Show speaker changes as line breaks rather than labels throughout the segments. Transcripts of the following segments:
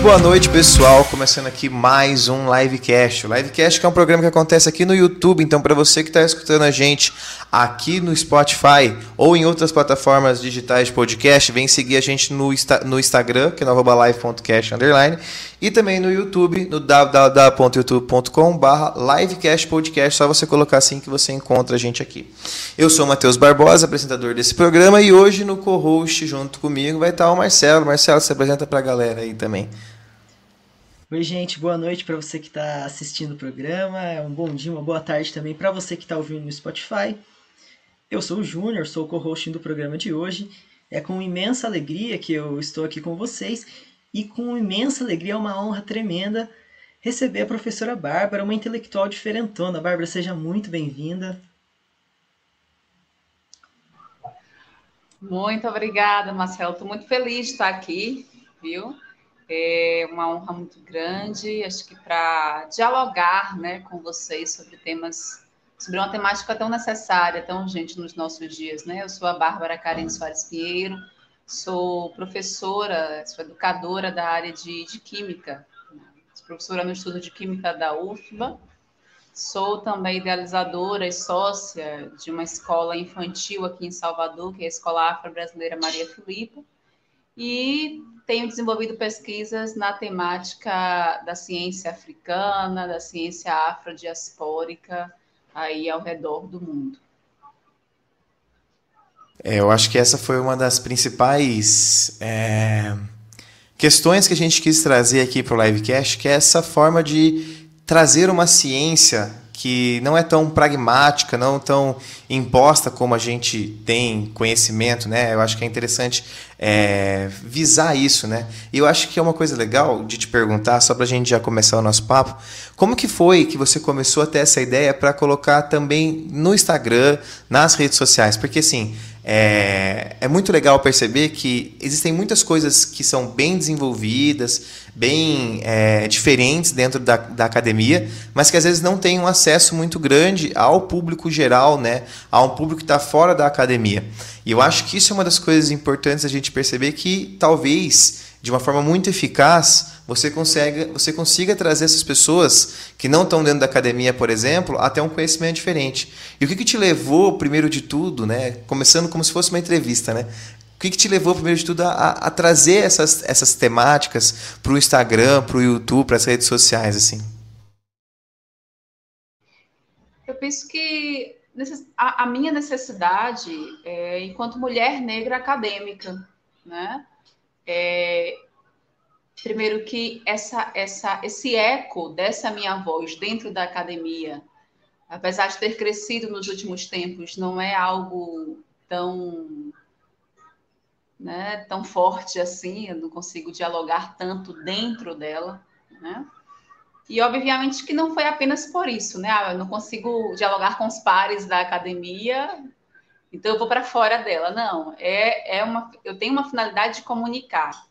Boa noite, pessoal. Começando aqui mais um Livecast. O Livecast é um programa que acontece aqui no YouTube. Então, para você que está escutando a gente aqui no Spotify ou em outras plataformas digitais de podcast, vem seguir a gente no, no Instagram, que é no live.cast underline, e também no YouTube, no www.youtube.com.br livecastpodcast. Só você colocar assim que você encontra a gente aqui. Eu sou o Matheus Barbosa, apresentador desse programa, e hoje no co-host junto comigo vai estar o Marcelo. Marcelo, se apresenta para a galera aí também.
Oi, gente, boa noite para você que está assistindo o programa. Um bom dia, uma boa tarde também para você que está ouvindo no Spotify. Eu sou o Júnior, sou o co-host do programa de hoje. É com imensa alegria que eu estou aqui com vocês e com imensa alegria, é uma honra tremenda receber a professora Bárbara, uma intelectual diferentona. Bárbara, seja muito bem-vinda.
Muito obrigada, Marcelo. Estou muito feliz de estar aqui, viu? É uma honra muito grande, acho que para dialogar né, com vocês sobre temas, sobre uma temática tão necessária, tão urgente nos nossos dias. Né? Eu sou a Bárbara Karen Soares Pinheiro, sou professora, sou educadora da área de, de Química, sou professora no estudo de Química da UFBA, sou também idealizadora e sócia de uma escola infantil aqui em Salvador, que é a Escola Afro-Brasileira Maria Filipa, e tenho desenvolvido pesquisas na temática da ciência africana, da ciência afrodiaspórica aí ao redor do mundo.
É, eu acho que essa foi uma das principais é, questões que a gente quis trazer aqui para o Livecast, que é essa forma de trazer uma ciência que não é tão pragmática, não tão imposta como a gente tem conhecimento, né? Eu acho que é interessante é, visar isso, né? E eu acho que é uma coisa legal de te perguntar, só para a gente já começar o nosso papo, como que foi que você começou a ter essa ideia para colocar também no Instagram, nas redes sociais? Porque assim, é, é muito legal perceber que existem muitas coisas que são bem desenvolvidas, bem é, diferentes dentro da, da academia, mas que às vezes não têm um acesso muito grande ao público geral, né? a um público que está fora da academia. E eu acho que isso é uma das coisas importantes a gente perceber que talvez, de uma forma muito eficaz, você consiga, você consiga trazer essas pessoas que não estão dentro da academia, por exemplo, até um conhecimento diferente. E o que, que te levou, primeiro de tudo, né, começando como se fosse uma entrevista, né, o que, que te levou, primeiro de tudo, a, a trazer essas, essas temáticas para o Instagram, para o YouTube, para as redes sociais, assim?
Eu penso que a, a minha necessidade, é, enquanto mulher negra acadêmica, né, é, primeiro que essa, essa, esse eco dessa minha voz dentro da academia, apesar de ter crescido nos últimos tempos, não é algo tão né, tão forte assim, eu não consigo dialogar tanto dentro dela, né? E obviamente que não foi apenas por isso, né? Ah, eu não consigo dialogar com os pares da academia, então eu vou para fora dela. Não, é, é uma, eu tenho uma finalidade de comunicar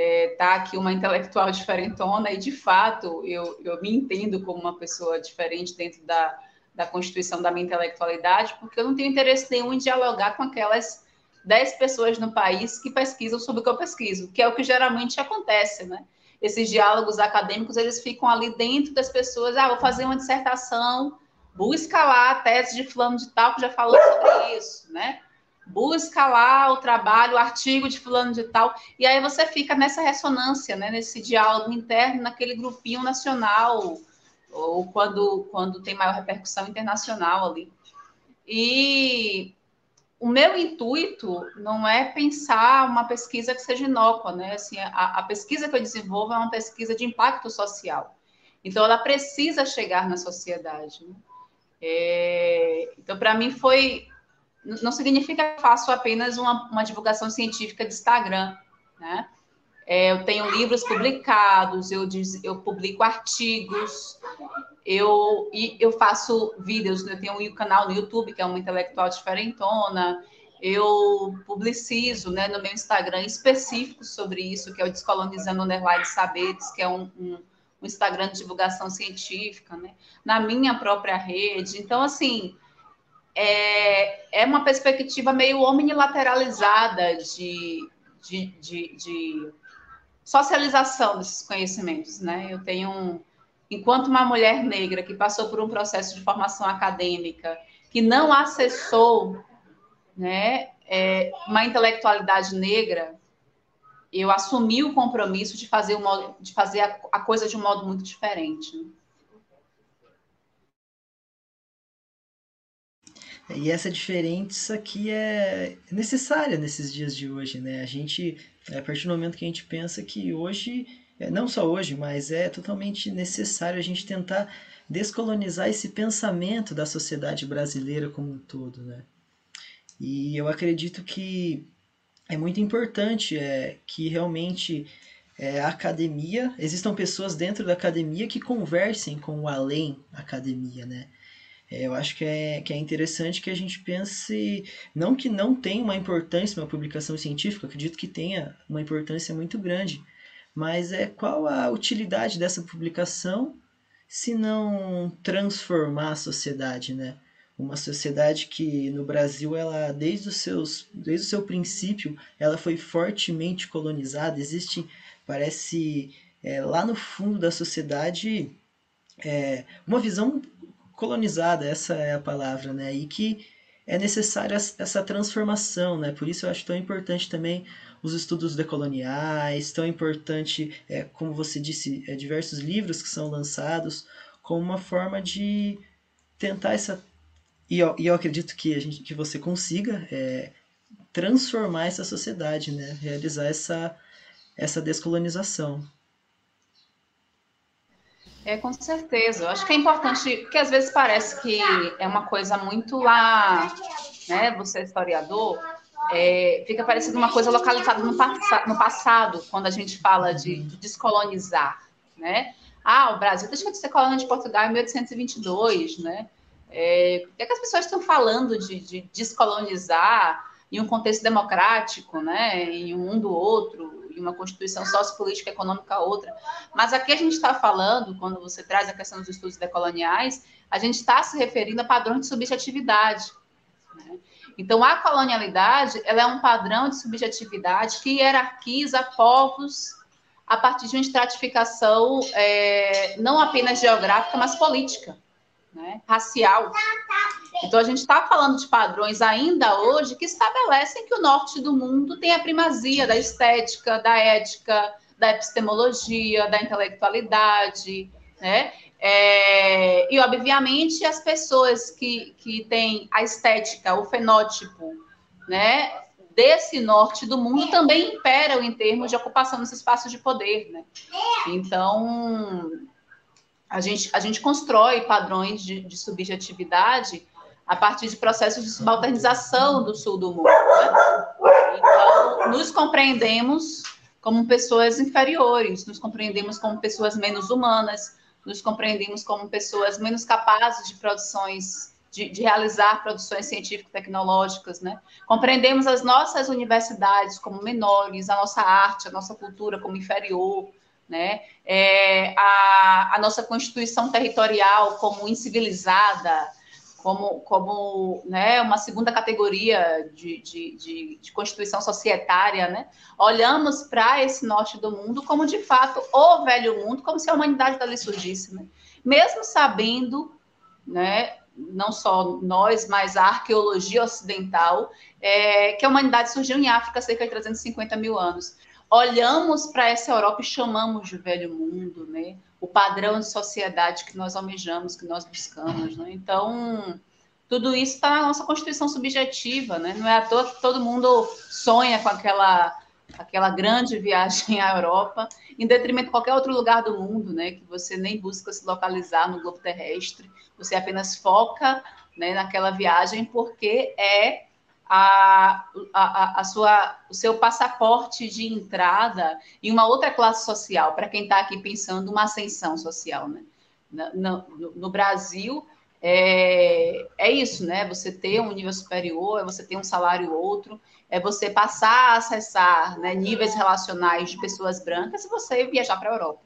é, tá aqui uma intelectual diferentona e de fato eu, eu me entendo como uma pessoa diferente dentro da, da constituição da minha intelectualidade, porque eu não tenho interesse nenhum em dialogar com aquelas 10 pessoas no país que pesquisam sobre o que eu pesquiso, que é o que geralmente acontece, né? Esses diálogos acadêmicos, eles ficam ali dentro das pessoas, ah, vou fazer uma dissertação, busca lá a tese de fulano de tal que já falou sobre isso, né? Busca lá o trabalho, o artigo de fulano de tal, e aí você fica nessa ressonância, né, nesse diálogo interno, naquele grupinho nacional, ou quando, quando tem maior repercussão internacional ali. E o meu intuito não é pensar uma pesquisa que seja inócua, né? Assim, a, a pesquisa que eu desenvolvo é uma pesquisa de impacto social. Então, ela precisa chegar na sociedade. Né? É, então, para mim, foi não significa que faço apenas uma, uma divulgação científica de Instagram, né? É, eu tenho livros publicados, eu, eu publico artigos, eu, eu faço vídeos, eu tenho um canal no YouTube, que é uma intelectual diferentona, eu publicizo né, no meu Instagram específico sobre isso, que é o Descolonizando Underline Saberes, que é um, um, um Instagram de divulgação científica, né? na minha própria rede. Então, assim, é, é uma perspectiva meio omnilateralizada de, de, de, de socialização desses conhecimentos, né? Eu tenho um, enquanto uma mulher negra que passou por um processo de formação acadêmica, que não acessou, né, é, uma intelectualidade negra, eu assumi o compromisso de fazer, de fazer a, a coisa de um modo muito diferente.
E essa diferença aqui é necessária nesses dias de hoje, né? A gente, a partir do momento que a gente pensa que hoje, é, não só hoje, mas é totalmente necessário a gente tentar descolonizar esse pensamento da sociedade brasileira como um todo, né? E eu acredito que é muito importante é, que realmente é, a academia, existam pessoas dentro da academia que conversem com o além academia, né? É, eu acho que é, que é interessante que a gente pense, não que não tenha uma importância uma publicação científica, acredito que tenha uma importância muito grande, mas é qual a utilidade dessa publicação se não transformar a sociedade, né? Uma sociedade que no Brasil ela desde os seus desde o seu princípio ela foi fortemente colonizada, existe parece é, lá no fundo da sociedade é, uma visão colonizada, essa é a palavra, né? E que é necessária essa transformação, né? Por isso eu acho tão importante também os estudos decoloniais, tão importante, é, como você disse, é, diversos livros que são lançados como uma forma de tentar essa e eu, e eu acredito que a gente que você consiga é, transformar essa sociedade, né? Realizar essa essa descolonização.
É, com certeza. Eu acho que é importante, porque às vezes parece que é uma coisa muito lá, né? Você é historiador, é, fica parecendo uma coisa localizada no, pass no passado, quando a gente fala de, de, descolonizar, né? Ah, o Brasil deixou de ser colônia de Portugal em 1822, né? É, o que, é que as pessoas estão falando de, de descolonizar em um contexto democrático, né? Em um mundo outro, uma constituição sociopolítica econômica outra. Mas aqui a gente está falando, quando você traz a questão dos estudos decoloniais, a gente está se referindo a padrões de subjetividade. Né? Então, a colonialidade ela é um padrão de subjetividade que hierarquiza povos a partir de uma estratificação é, não apenas geográfica, mas política, né? racial. Então, a gente está falando de padrões ainda hoje que estabelecem que o norte do mundo tem a primazia da estética, da ética, da epistemologia, da intelectualidade, né? É, e, obviamente, as pessoas que, que têm a estética, o fenótipo, né, desse norte do mundo também imperam em termos de ocupação nos espaços de poder, né? Então, a gente, a gente constrói padrões de, de subjetividade a partir de processos de subalternização do sul do mundo. Né? Então, nos compreendemos como pessoas inferiores, nos compreendemos como pessoas menos humanas, nos compreendemos como pessoas menos capazes de produções, de, de realizar produções científico-tecnológicas, né? Compreendemos as nossas universidades como menores, a nossa arte, a nossa cultura como inferior, né? É, a, a nossa constituição territorial como incivilizada, como, como né, uma segunda categoria de, de, de, de constituição societária, né? olhamos para esse norte do mundo como, de fato, o velho mundo, como se a humanidade dali surgisse. Né? Mesmo sabendo, né, não só nós, mas a arqueologia ocidental, é, que a humanidade surgiu em África há cerca de 350 mil anos. Olhamos para essa Europa e chamamos de velho mundo, né? O padrão de sociedade que nós almejamos, que nós buscamos. Né? Então, tudo isso está na nossa constituição subjetiva, né? não é à toa que todo mundo sonha com aquela, aquela grande viagem à Europa, em detrimento de qualquer outro lugar do mundo, né? que você nem busca se localizar no globo terrestre, você apenas foca né, naquela viagem porque é a, a, a sua, o seu passaporte de entrada em uma outra classe social, para quem está aqui pensando uma ascensão social. Né? No, no, no Brasil, é, é, isso, né? Você ter um nível superior, é você ter um salário outro, é você passar a acessar né, níveis relacionais de pessoas brancas e você viajar para a Europa.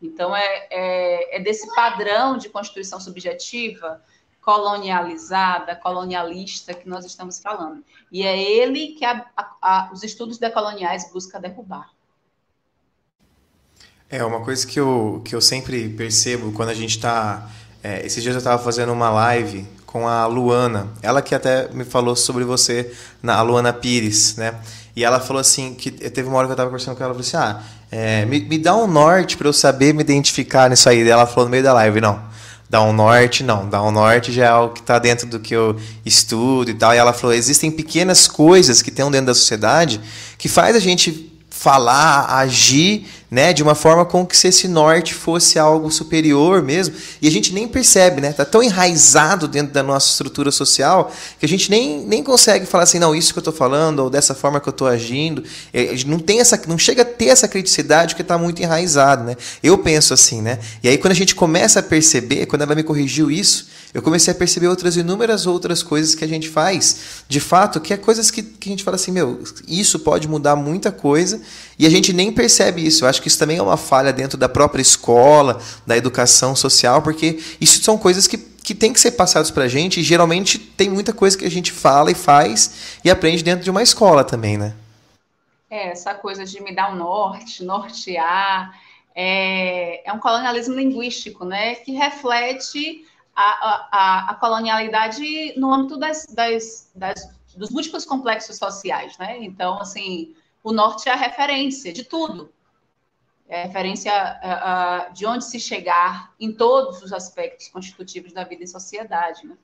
Então, é, é, é, desse padrão de constituição subjetiva colonializada, colonialista que nós estamos falando. E é ele que a, a, a, os estudos decoloniais buscam derrubar.
É, uma coisa que eu, que eu sempre percebo quando a gente está. É, esses dias eu estava fazendo uma live com a Luana, ela que até me falou sobre você, a Luana Pires, né? E ela falou assim: que teve uma hora que eu estava conversando com ela, ela falou assim: ah, é, me, me dá um norte para eu saber me identificar nisso aí. Ela falou no meio da live: não, um norte, não, um norte já é algo que está dentro do que eu estudo e tal. E ela falou: existem pequenas coisas que tem dentro da sociedade que faz a gente falar, agir né, de uma forma como que se esse norte fosse algo superior mesmo, e a gente nem percebe, né? Tá tão enraizado dentro da nossa estrutura social que a gente nem, nem consegue falar assim, não, isso que eu estou falando ou dessa forma que eu estou agindo, é, não tem essa, não chega a ter essa criticidade porque está muito enraizado, né? Eu penso assim, né? E aí quando a gente começa a perceber, quando ela me corrigiu isso, eu comecei a perceber outras inúmeras outras coisas que a gente faz, de fato, que é coisas que, que a gente fala assim, meu, isso pode mudar muita coisa e a gente nem percebe isso. Eu acho que isso também é uma falha dentro da própria escola, da educação social, porque isso são coisas que, que tem que ser passadas para a gente e geralmente tem muita coisa que a gente fala e faz e aprende dentro de uma escola também, né?
É, essa coisa de me dar um norte, nortear, é, é um colonialismo linguístico, né, que reflete a, a, a colonialidade no âmbito das, das, das, dos múltiplos complexos sociais, né? Então, assim, o norte é a referência de tudo. É a referência a, a, de onde se chegar em todos os aspectos constitutivos da vida em sociedade. Né?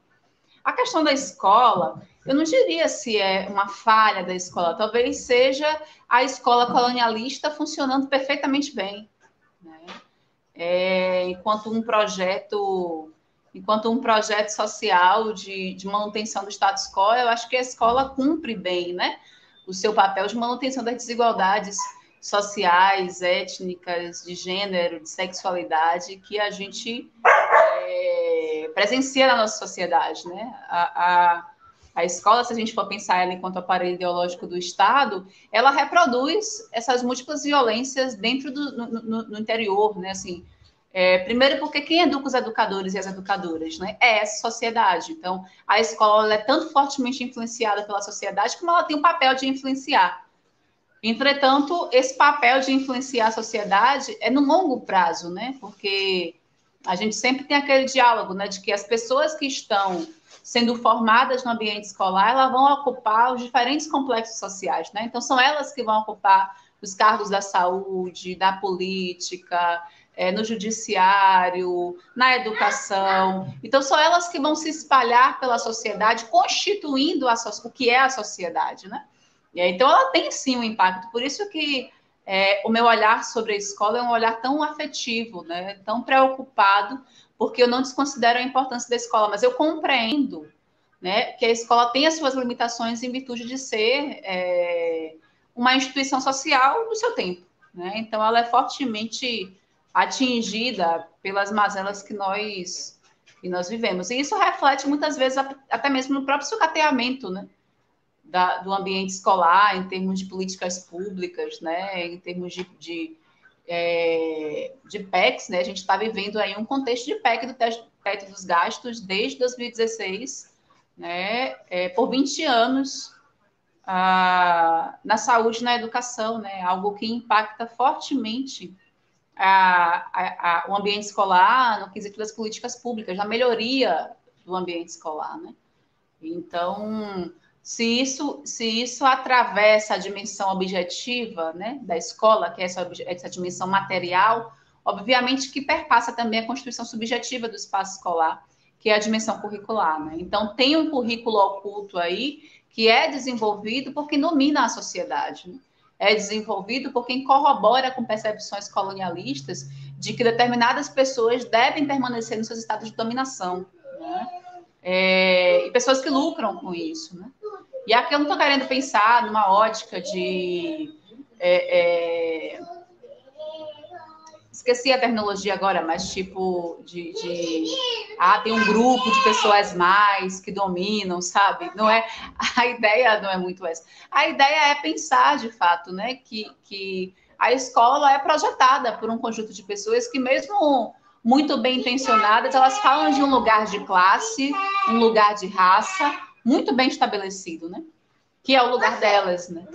A questão da escola, eu não diria se é uma falha da escola, talvez seja a escola colonialista funcionando perfeitamente bem. Né? É, enquanto um projeto enquanto um projeto social de, de manutenção do status quo, eu acho que a escola cumpre bem, né? O seu papel de manutenção das desigualdades sociais, étnicas, de gênero, de sexualidade que a gente é, presencia na nossa sociedade, né? A, a, a escola, se a gente for pensar ela enquanto aparelho ideológico do Estado, ela reproduz essas múltiplas violências dentro do no, no, no interior, né? Assim, é, primeiro, porque quem educa os educadores e as educadoras né, é essa sociedade. Então, a escola é tanto fortemente influenciada pela sociedade como ela tem o um papel de influenciar. Entretanto, esse papel de influenciar a sociedade é no longo prazo, né? Porque a gente sempre tem aquele diálogo, né, de que as pessoas que estão sendo formadas no ambiente escolar, elas vão ocupar os diferentes complexos sociais, né? Então, são elas que vão ocupar os cargos da saúde, da política, é, no judiciário, na educação. Então, são elas que vão se espalhar pela sociedade, constituindo a, o que é a sociedade, né? E então, ela tem sim um impacto. Por isso que é, o meu olhar sobre a escola é um olhar tão afetivo, né? tão preocupado, porque eu não desconsidero a importância da escola, mas eu compreendo né, que a escola tem as suas limitações em virtude de ser é, uma instituição social do seu tempo. Né? Então, ela é fortemente atingida pelas mazelas que nós que nós vivemos. E isso reflete muitas vezes até mesmo no próprio sucateamento, né? Da, do ambiente escolar, em termos de políticas públicas, né? Em termos de, de, é, de PECs, né? A gente está vivendo aí um contexto de PEC do teto dos gastos desde 2016, né? É, por 20 anos ah, na saúde na educação, né? Algo que impacta fortemente a, a, o ambiente escolar no quesito das políticas públicas, na melhoria do ambiente escolar, né? Então, se isso, se isso atravessa a dimensão objetiva, né, da escola, que é essa, essa dimensão material, obviamente que perpassa também a constituição subjetiva do espaço escolar, que é a dimensão curricular, né? Então, tem um currículo oculto aí que é desenvolvido porque domina a sociedade, né? É desenvolvido por quem corrobora com percepções colonialistas de que determinadas pessoas devem permanecer nos seus estados de dominação, né? É, e pessoas que lucram com isso, né? E aqui eu não estou querendo pensar numa ótica de é, é, esqueci a terminologia agora, mas tipo de, de, ah, tem um grupo de pessoas mais que dominam, sabe? Não é a ideia não é muito essa. A ideia é pensar de fato, né, que, que a escola é projetada por um conjunto de pessoas que mesmo muito bem intencionadas, elas falam de um lugar de classe, um lugar de raça muito bem estabelecido, né? Que é o lugar delas, né?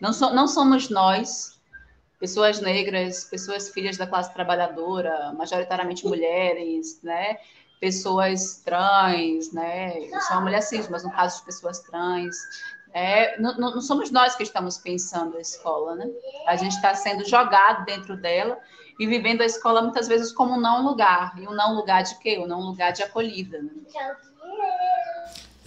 Não, so, não somos nós pessoas negras, pessoas filhas da classe trabalhadora, majoritariamente mulheres, né? Pessoas trans, né? Eu sou uma mulher cis, mas no caso de pessoas trans, é, não, não, somos nós que estamos pensando a escola, né? A gente está sendo jogado dentro dela e vivendo a escola muitas vezes como um não lugar. E um não lugar de quê? Um não lugar de acolhida. Né?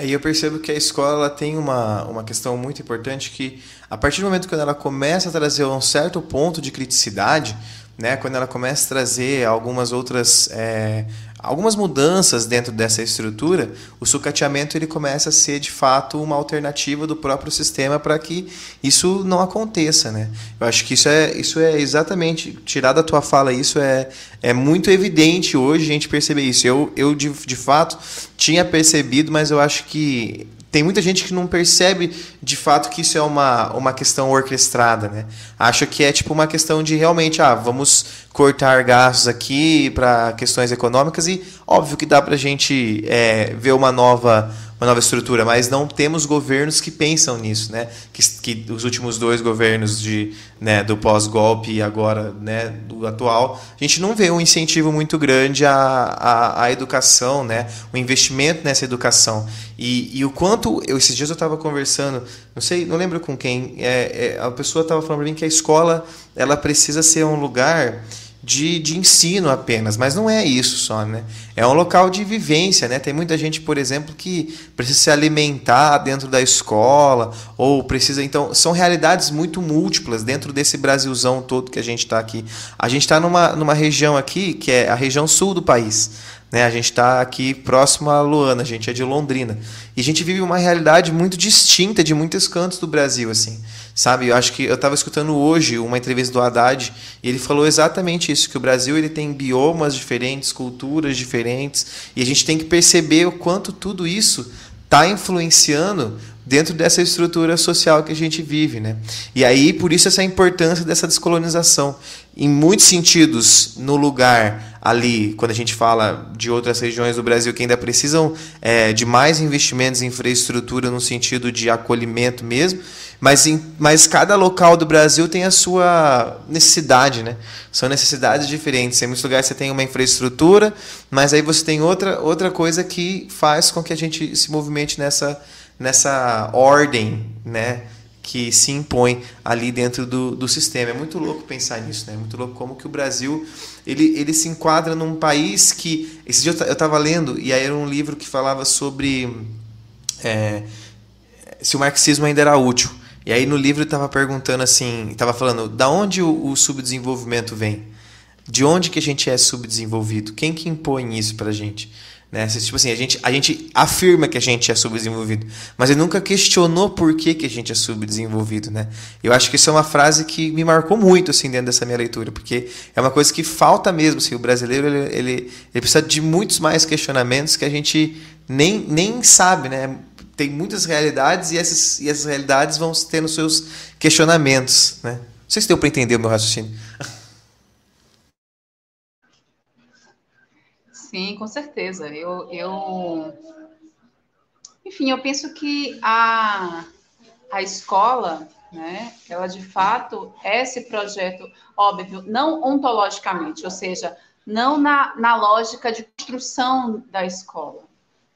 E eu percebo que a escola tem uma, uma questão muito importante que, a partir do momento que ela começa a trazer um certo ponto de criticidade, né, quando ela começa a trazer algumas outras é, algumas mudanças dentro dessa estrutura, o sucateamento ele começa a ser de fato uma alternativa do próprio sistema para que isso não aconteça, né? Eu acho que isso é, isso é exatamente, tirar da tua fala isso é, é muito evidente hoje a gente perceber isso. Eu, eu de, de fato tinha percebido, mas eu acho que tem muita gente que não percebe de fato que isso é uma, uma questão orquestrada, né? Acha que é tipo uma questão de realmente, ah, vamos cortar gastos aqui para questões econômicas e óbvio que dá para a gente é, ver uma nova uma nova estrutura, mas não temos governos que pensam nisso, né? Que, que os últimos dois governos de, né, do pós-golpe e agora né, do atual, a gente não vê um incentivo muito grande à, à, à educação, né? O investimento nessa educação. E, e o quanto, eu, esses dias eu estava conversando, não sei, não lembro com quem, é, é a pessoa estava falando para mim que a escola ela precisa ser um lugar de, de ensino apenas, mas não é isso só, né? É um local de vivência, né? Tem muita gente, por exemplo, que precisa se alimentar dentro da escola, ou precisa. Então, são realidades muito múltiplas dentro desse Brasilzão todo que a gente está aqui. A gente está numa, numa região aqui que é a região sul do país. Né? A gente está aqui próximo a Luana, a gente é de Londrina. E a gente vive uma realidade muito distinta de muitos cantos do Brasil, assim. Sabe? Eu acho que eu estava escutando hoje uma entrevista do Haddad e ele falou exatamente isso, que o Brasil ele tem biomas diferentes, culturas diferentes, e a gente tem que perceber o quanto tudo isso está influenciando dentro dessa estrutura social que a gente vive, né? E aí por isso essa importância dessa descolonização, em muitos sentidos, no lugar ali, quando a gente fala de outras regiões do Brasil que ainda precisam é, de mais investimentos em infraestrutura no sentido de acolhimento mesmo, mas, em, mas cada local do Brasil tem a sua necessidade, né? São necessidades diferentes. Em muitos lugares você tem uma infraestrutura, mas aí você tem outra, outra coisa que faz com que a gente se movimente nessa nessa ordem, né? Que se impõe ali dentro do, do sistema. É muito louco pensar nisso, né? É muito louco como que o Brasil ele, ele se enquadra num país que esse dia eu estava lendo e aí era um livro que falava sobre é, se o marxismo ainda era útil. E aí no livro estava perguntando assim, estava falando da onde o, o subdesenvolvimento vem, de onde que a gente é subdesenvolvido, quem que impõe isso para a gente? Né? Tipo assim, a gente, a gente afirma que a gente é subdesenvolvido, mas ele nunca questionou por que, que a gente é subdesenvolvido. Né? Eu acho que isso é uma frase que me marcou muito assim, dentro dessa minha leitura, porque é uma coisa que falta mesmo. Assim, o brasileiro ele, ele, ele precisa de muitos mais questionamentos que a gente nem, nem sabe. Né? Tem muitas realidades e essas, e essas realidades vão tendo seus questionamentos. Né? Não sei se deu para entender o meu raciocínio.
Sim, com certeza. Eu, eu... Enfim, eu penso que a, a escola, né, ela de fato é esse projeto, óbvio, não ontologicamente, ou seja, não na, na lógica de construção da escola.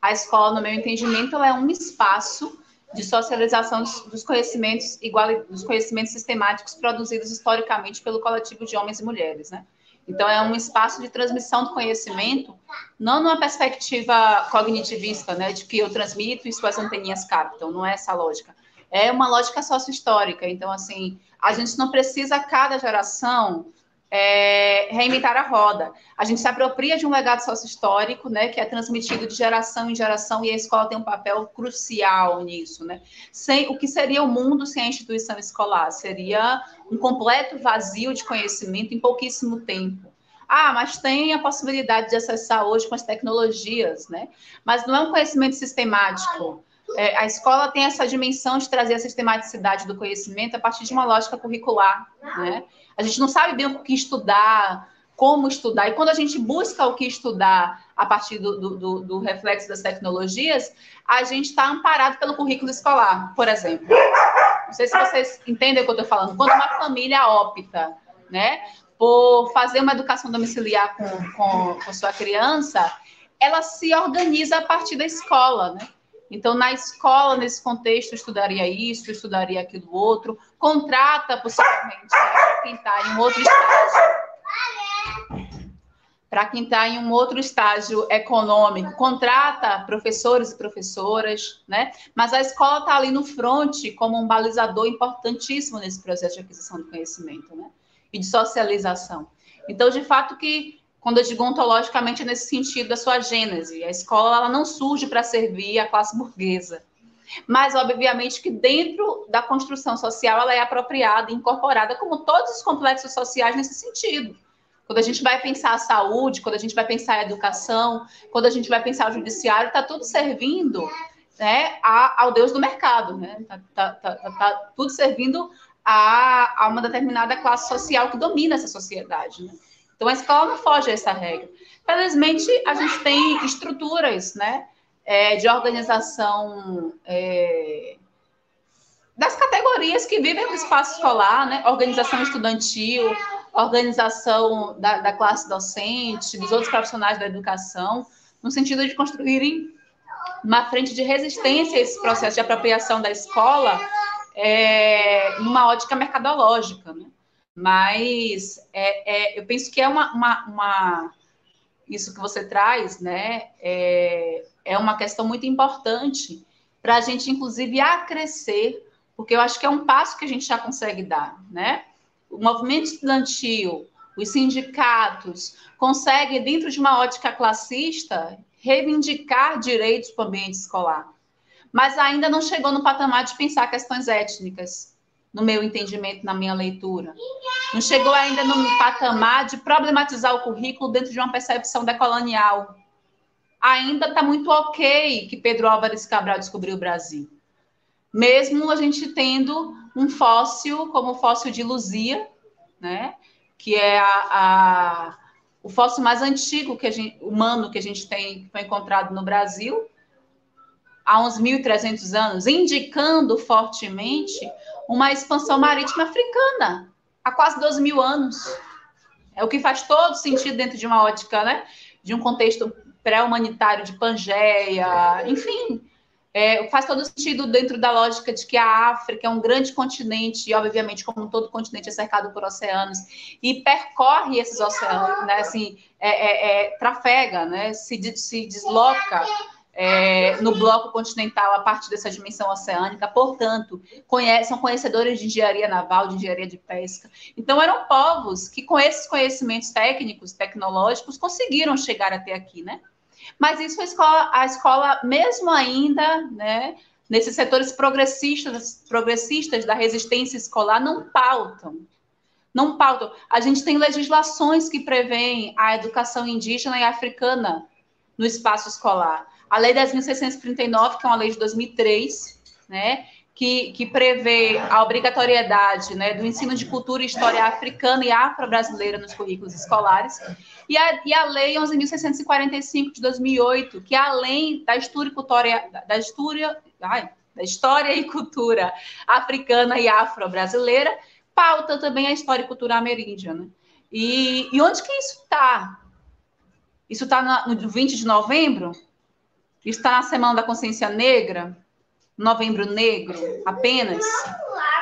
A escola, no meu entendimento, ela é um espaço de socialização dos conhecimentos igual dos conhecimentos sistemáticos produzidos historicamente pelo coletivo de homens e mulheres, né? Então, é um espaço de transmissão do conhecimento, não numa perspectiva cognitivista, né, de que eu transmito e suas anteninhas captam, não é essa lógica. É uma lógica sócio-histórica. Então, assim, a gente não precisa, cada geração, é, reinventar a roda. A gente se apropria de um legado sócio-histórico, né, que é transmitido de geração em geração, e a escola tem um papel crucial nisso. Né? Sem, o que seria o mundo sem a instituição escolar? Seria um completo vazio de conhecimento em pouquíssimo tempo. Ah, mas tem a possibilidade de acessar hoje com as tecnologias, né? Mas não é um conhecimento sistemático. É, a escola tem essa dimensão de trazer a sistematicidade do conhecimento a partir de uma lógica curricular, né? A gente não sabe bem o que estudar, como estudar. E quando a gente busca o que estudar a partir do, do, do reflexo das tecnologias, a gente está amparado pelo currículo escolar, por exemplo. Não sei se vocês entendem o que eu estou falando. Quando uma família opta né, por fazer uma educação domiciliar com, com, com sua criança, ela se organiza a partir da escola, né? Então, na escola, nesse contexto, estudaria isso, estudaria aquilo outro, contrata possivelmente para quem está em outro estágio. Para quem está em um outro estágio econômico, contrata professores e professoras, né? Mas a escola está ali no front como um balizador importantíssimo nesse processo de aquisição de conhecimento, né? E de socialização. Então, de fato, que quando eu digo ontologicamente, é nesse sentido da sua gênese. A escola ela não surge para servir a classe burguesa. Mas, obviamente, que dentro da construção social ela é apropriada e incorporada, como todos os complexos sociais nesse sentido. Quando a gente vai pensar a saúde, quando a gente vai pensar a educação, quando a gente vai pensar o judiciário, está tudo servindo né, ao Deus do mercado. Está né? tá, tá, tá, tá, tudo servindo a, a, uma determinada classe social que domina essa sociedade. Né? Então, a escola não foge a essa regra. Felizmente, a gente tem estruturas né, é, de organização é, das categorias que vivem no espaço escolar, né? organização estudantil, organização da, da classe docente, dos outros profissionais da educação, no sentido de construírem uma frente de resistência a esse processo de apropriação da escola é, numa ótica mercadológica. Né? Mas é, é, eu penso que é uma, uma, uma, Isso que você traz, né? É, é uma questão muito importante para a gente, inclusive, acrescer, porque eu acho que é um passo que a gente já consegue dar, né? O movimento estudantil, os sindicatos, conseguem, dentro de uma ótica classista, reivindicar direitos para o ambiente escolar. Mas ainda não chegou no patamar de pensar questões étnicas, no meu entendimento, na minha leitura. Não chegou ainda no patamar de problematizar o currículo dentro de uma percepção decolonial. Ainda está muito ok que Pedro Álvares Cabral descobriu o Brasil. Mesmo a gente tendo um fóssil como o fóssil de Luzia, né? que é a, a, o fóssil mais antigo que gente, humano que a gente tem, que foi encontrado no Brasil, há uns 1.300 anos, indicando fortemente uma expansão marítima africana há quase 12 mil anos. É o que faz todo sentido dentro de uma ótica, né? De um contexto pré-humanitário de Pangeia, enfim. É, faz todo sentido dentro da lógica de que a África é um grande continente, e obviamente, como todo continente é cercado por oceanos, e percorre esses oceanos, né, assim, é, é, é trafega, né, se, se desloca é, no bloco continental a partir dessa dimensão oceânica, portanto, conhece, são conhecedores de engenharia naval, de engenharia de pesca. Então, eram povos que, com esses conhecimentos técnicos, tecnológicos, conseguiram chegar até aqui, né? Mas isso a escola, a escola mesmo ainda, né, nesses setores progressistas, progressistas da resistência escolar, não pautam. Não pautam. A gente tem legislações que prevêem a educação indígena e africana no espaço escolar a Lei 10.639, que é uma lei de 2003, né, que, que prevê a obrigatoriedade né, do ensino de cultura e história africana e afro-brasileira nos currículos escolares, e a, e a Lei 11.645 de 2008, que além da história, da história, ai, da história e cultura africana e afro-brasileira, pauta também a história e cultura ameríndia. Né? E, e onde que isso está? Isso está no 20 de novembro? Está na Semana da Consciência Negra, Novembro Negro, apenas.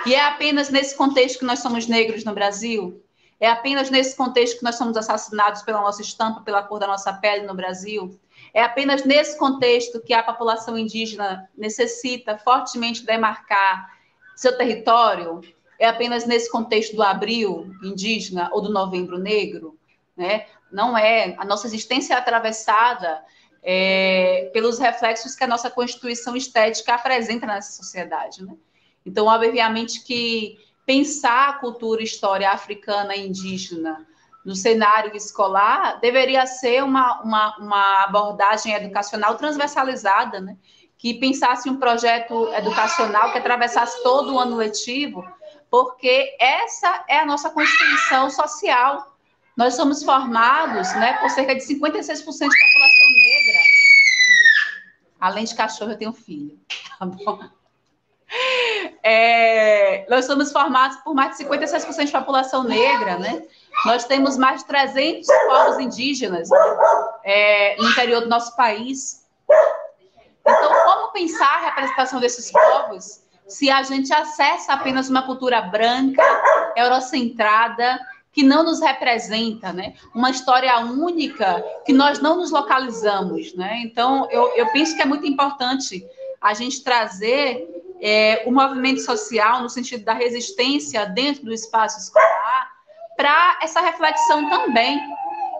E é apenas nesse contexto que nós somos negros no Brasil? É apenas nesse contexto que nós somos assassinados pela nossa estampa, pela cor da nossa pele no Brasil? É apenas nesse contexto que a população indígena necessita fortemente demarcar seu território? É apenas nesse contexto do abril indígena ou do novembro negro? Né? Não é. A nossa existência é atravessada é, pelos reflexos que a nossa constituição estética apresenta nessa sociedade. Né? Então, obviamente que pensar a cultura e história africana e indígena no cenário escolar deveria ser uma, uma, uma abordagem educacional transversalizada, né? que pensasse um projeto educacional que atravessasse todo o ano letivo, porque essa é a nossa constituição social. Nós somos formados né, por cerca de 56% da população negra. Além de cachorro, eu tenho filho. Tá bom? É, nós somos formados por mais de 56% de população negra, né? Nós temos mais de 300 povos indígenas é, no interior do nosso país. Então, como pensar a representação desses povos se a gente acessa apenas uma cultura branca, eurocentrada, que não nos representa, né? Uma história única que nós não nos localizamos, né? Então, eu, eu penso que é muito importante a gente trazer é, o movimento social no sentido da resistência dentro do espaço escolar para essa reflexão também,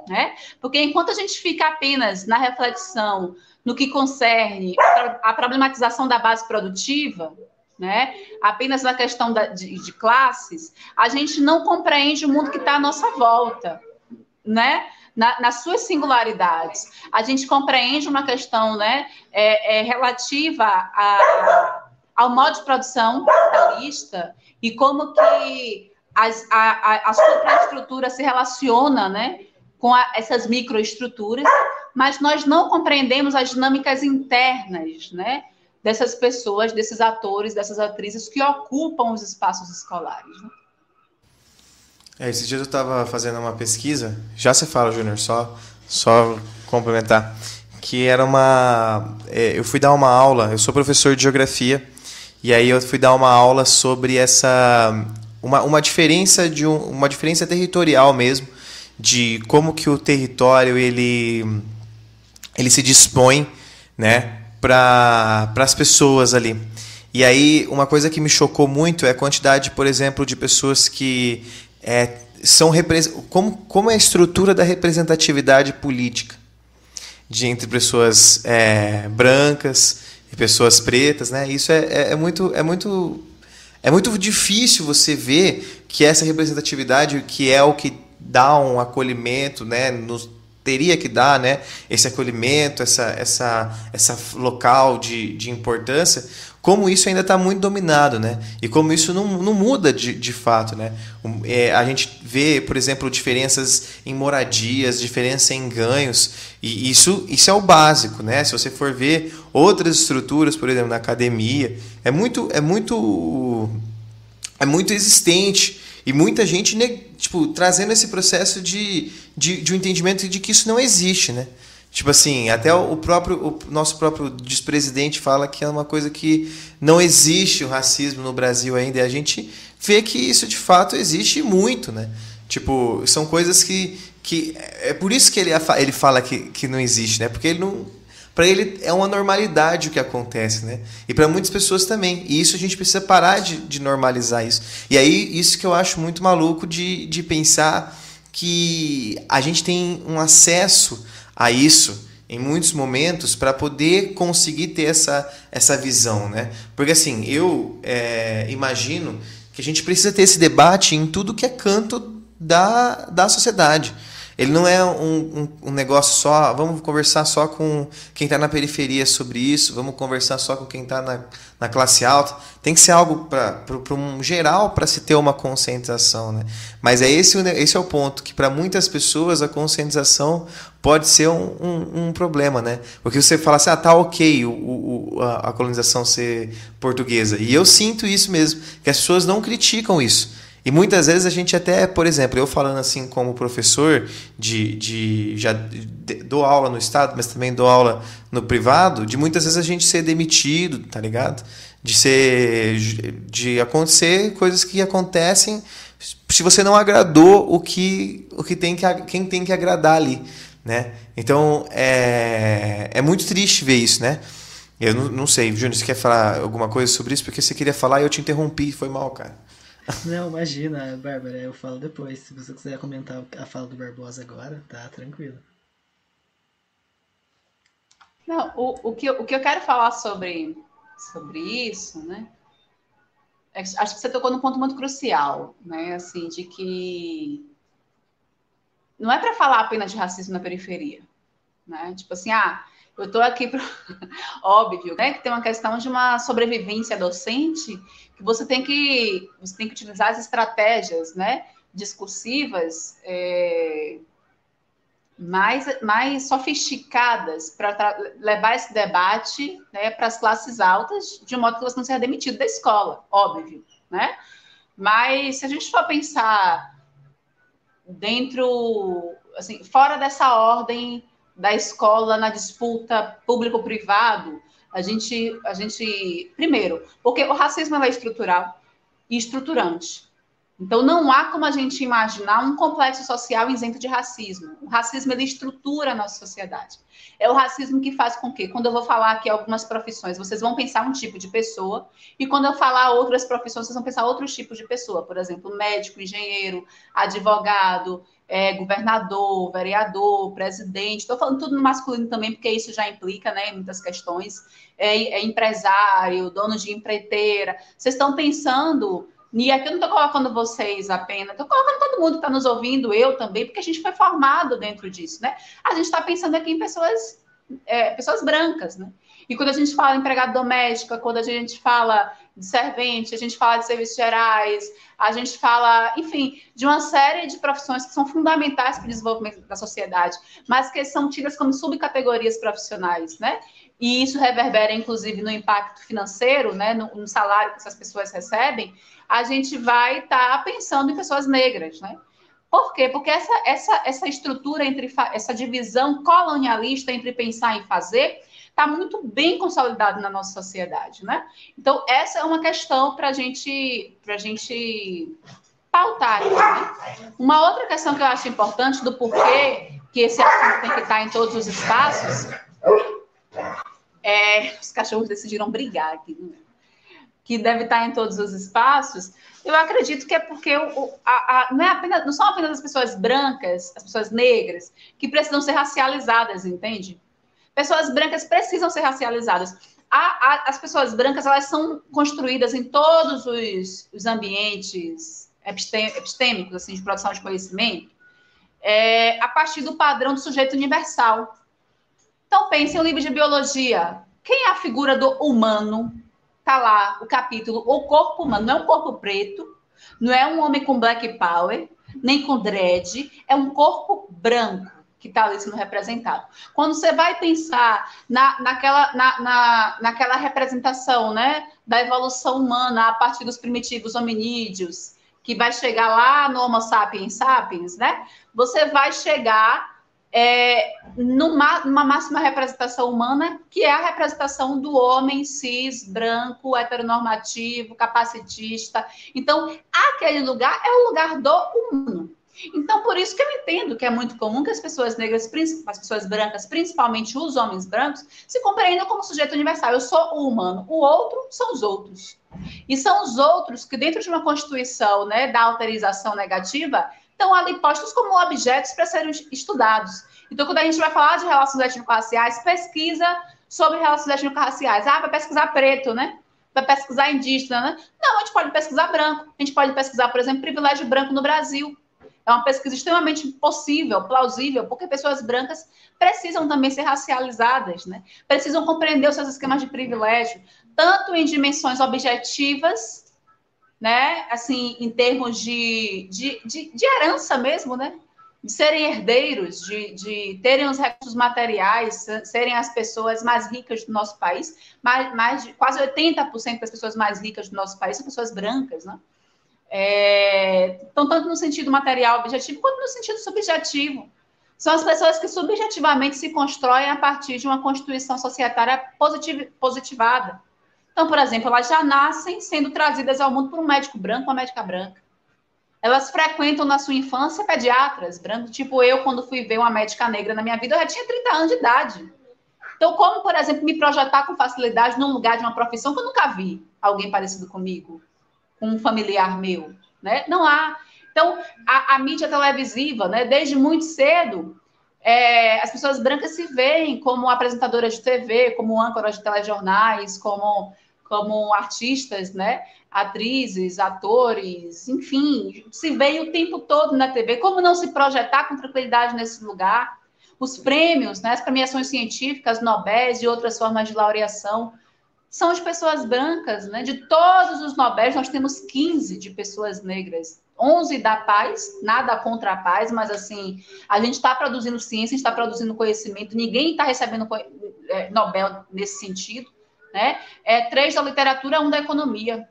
né? Porque enquanto a gente fica apenas na reflexão no que concerne a problematização da base produtiva, né? Apenas na questão da, de, de, classes, a gente não compreende o mundo que está à nossa volta, né? Na, nas suas singularidades. A gente compreende uma questão né, é, é relativa a, ao modo de produção capitalista e como que as, a, a, a superestrutura se relaciona né, com a, essas microestruturas, mas nós não compreendemos as dinâmicas internas, né? Dessas pessoas, desses atores, dessas atrizes que ocupam os espaços escolares. Né?
É, esses dias eu estava fazendo uma pesquisa, já se fala, Júnior, só, só complementar, que era uma. É, eu fui dar uma aula, eu sou professor de geografia, e aí eu fui dar uma aula sobre essa. Uma, uma diferença de um, uma diferença territorial mesmo, de como que o território ele, ele se dispõe, né? Para as pessoas ali. E aí, uma coisa que me chocou muito é a quantidade, por exemplo, de pessoas que é, são como, como é a estrutura da representatividade política de entre pessoas é, brancas e pessoas pretas, né? Isso é, é, é, muito é muito é muito difícil você ver que essa representatividade que é o que dá um acolhimento, né, nos teria que dar né, esse acolhimento, essa, essa, essa local de, de importância, como isso ainda está muito dominado, né? E como isso não, não muda de, de fato, né? É, a gente vê, por exemplo, diferenças em moradias, diferença em ganhos, e isso, isso é o básico, né? Se você for ver outras estruturas, por exemplo, na academia, é muito, é muito, é muito existente e muita gente, tipo, trazendo esse processo de, de, de um entendimento de que isso não existe, né? Tipo assim, até o próprio o nosso próprio despresidente fala que é uma coisa que não existe o racismo no Brasil ainda, e a gente vê que isso de fato existe muito, né? Tipo, são coisas que que é por isso que ele ele fala que, que não existe, né? Porque ele não para ele é uma normalidade o que acontece, né? E para muitas pessoas também. E isso a gente precisa parar de, de normalizar isso. E aí, isso que eu acho muito maluco de, de pensar que a gente tem um acesso a isso em muitos momentos para poder conseguir ter essa, essa visão, né? Porque assim, eu é, imagino que a gente precisa ter esse debate em tudo que é canto da, da sociedade. Ele não é um, um, um, negócio só, vamos conversar só com quem está na periferia sobre isso, vamos conversar só com quem está na, na classe alta. Tem que ser algo para um geral para se ter uma conscientização. Né? Mas é esse, esse é o ponto, que para muitas pessoas a conscientização pode ser um, um, um, problema. Né? Porque você fala assim, ah, tá ok o, o, a, a colonização ser portuguesa. E eu sinto isso mesmo, que as pessoas não criticam isso. E muitas vezes a gente até, por exemplo, eu falando assim como professor de, de já dou aula no estado, mas também dou aula no privado, de muitas vezes a gente ser demitido, tá ligado? De ser de acontecer coisas que acontecem se você não agradou o que o que tem que quem tem que agradar ali, né? Então é, é muito triste ver isso, né? Eu não, não sei, Júnior, você quer falar alguma coisa sobre isso? Porque você queria falar e eu te interrompi, foi mal, cara.
Não, imagina, Bárbara, eu falo depois. Se você quiser comentar a fala do Barbosa agora, tá tranquilo.
Não, o, o, que, eu, o que eu quero falar sobre, sobre isso, né? É, acho que você tocou num ponto muito crucial, né? Assim, de que não é para falar apenas de racismo na periferia, né? Tipo assim, ah, eu estou aqui para. Óbvio, né? Que tem uma questão de uma sobrevivência docente você tem que, você tem que utilizar as estratégias né, discursivas é, mais, mais sofisticadas para levar esse debate né, para as classes altas, de modo que elas não sejam demitidas da escola, óbvio, né? Mas se a gente for pensar dentro, assim, fora dessa ordem da escola na disputa público-privado, a gente, a gente, primeiro, porque o racismo é estrutural e estruturante. Então, não há como a gente imaginar um complexo social isento de racismo. O racismo, ele estrutura a nossa sociedade. É o racismo que faz com que, quando eu vou falar aqui algumas profissões, vocês vão pensar um tipo de pessoa, e quando eu falar outras profissões, vocês vão pensar outros tipos de pessoa. Por exemplo, médico, engenheiro, advogado, é, governador, vereador, presidente. Estou falando tudo no masculino também, porque isso já implica né, muitas questões. É, é empresário, dono de empreiteira. Vocês estão pensando e aqui eu não estou colocando vocês apenas, estou colocando todo mundo que está nos ouvindo, eu também, porque a gente foi formado dentro disso, né? A gente está pensando aqui em pessoas, é, pessoas brancas, né? E quando a gente fala empregado doméstica, quando a gente fala de servente, a gente fala de serviços gerais, a gente fala, enfim, de uma série de profissões que são fundamentais para o desenvolvimento da sociedade, mas que são tidas como subcategorias profissionais, né? E isso reverbera, inclusive, no impacto financeiro, né? No, no salário que essas pessoas recebem a gente vai estar tá pensando em pessoas negras, né? Por quê? Porque essa, essa, essa estrutura entre essa divisão colonialista entre pensar e fazer está muito bem consolidada na nossa sociedade, né? Então essa é uma questão para gente, a gente pautar. Né? Uma outra questão que eu acho importante do porquê que esse assunto tem que estar em todos os espaços é os cachorros decidiram brigar aqui. Né? que deve estar em todos os espaços, eu acredito que é porque o, a, a, não, é apenas, não são apenas as pessoas brancas, as pessoas negras, que precisam ser racializadas, entende? Pessoas brancas precisam ser racializadas. A, as pessoas brancas elas são construídas em todos os, os ambientes epistêmicos, assim, de produção de conhecimento, é, a partir do padrão do sujeito universal. Então, pense em um livro de biologia. Quem é a figura do humano tá lá o capítulo O Corpo Humano, não é um corpo preto, não é um homem com black power, nem com dread, é um corpo branco que está ali sendo representado. Quando você vai pensar na, naquela, na, na, naquela representação né, da evolução humana a partir dos primitivos hominídeos, que vai chegar lá no Homo sapiens sapiens, né? Você vai chegar é, numa, numa máxima representação humana, que é a representação do homem cis, branco, heteronormativo, capacitista. Então, aquele lugar é o lugar do humano. Então, por isso que eu entendo que é muito comum que as pessoas negras, as pessoas brancas, principalmente os homens brancos, se compreendam como sujeito universal. Eu sou o humano, o outro são os outros. E são os outros que, dentro de uma constituição né, da autorização negativa, estão ali postos como objetos para serem estudados. Então, quando a gente vai falar de relações étnico-raciais, pesquisa sobre relações étnico-raciais. Ah, vai pesquisar preto, né? Vai pesquisar indígena, né? Não, a gente pode pesquisar branco. A gente pode pesquisar, por exemplo, privilégio branco no Brasil. É uma pesquisa extremamente possível, plausível, porque pessoas brancas precisam também ser racializadas, né? Precisam compreender os seus esquemas de privilégio, tanto em dimensões objetivas né? Assim, em termos de, de, de, de herança mesmo, né? De serem herdeiros, de, de terem os recursos materiais, serem as pessoas mais ricas do nosso país, mais, mais de, quase 80% das pessoas mais ricas do nosso país são pessoas brancas, né? É, então, tanto no sentido material objetivo, quanto no sentido subjetivo. São as pessoas que subjetivamente se constroem a partir de uma constituição societária positiv, positivada então, por exemplo, elas já nascem sendo trazidas ao mundo por um médico branco, uma médica branca. Elas frequentam na sua infância pediatras brancos, tipo eu, quando fui ver uma médica negra na minha vida, eu já tinha 30 anos de idade. Então, como, por exemplo, me projetar com facilidade num lugar de uma profissão que eu nunca vi alguém parecido comigo, com um familiar meu, né? Não há. Então, a, a mídia televisiva, né, desde muito cedo, é, as pessoas brancas se veem como apresentadoras de TV, como âncoras de telejornais, como, como artistas, né? atrizes, atores, enfim, se veem o tempo todo na TV. Como não se projetar com tranquilidade nesse lugar? Os prêmios, né, as premiações científicas, Nobel e outras formas de laureação são de pessoas brancas, né? De todos os Nobéis, nós temos 15 de pessoas negras. 11 da paz, nada contra a paz, mas assim, a gente está produzindo ciência, está produzindo conhecimento, ninguém está recebendo é, Nobel nesse sentido, né? É três da literatura, um da economia.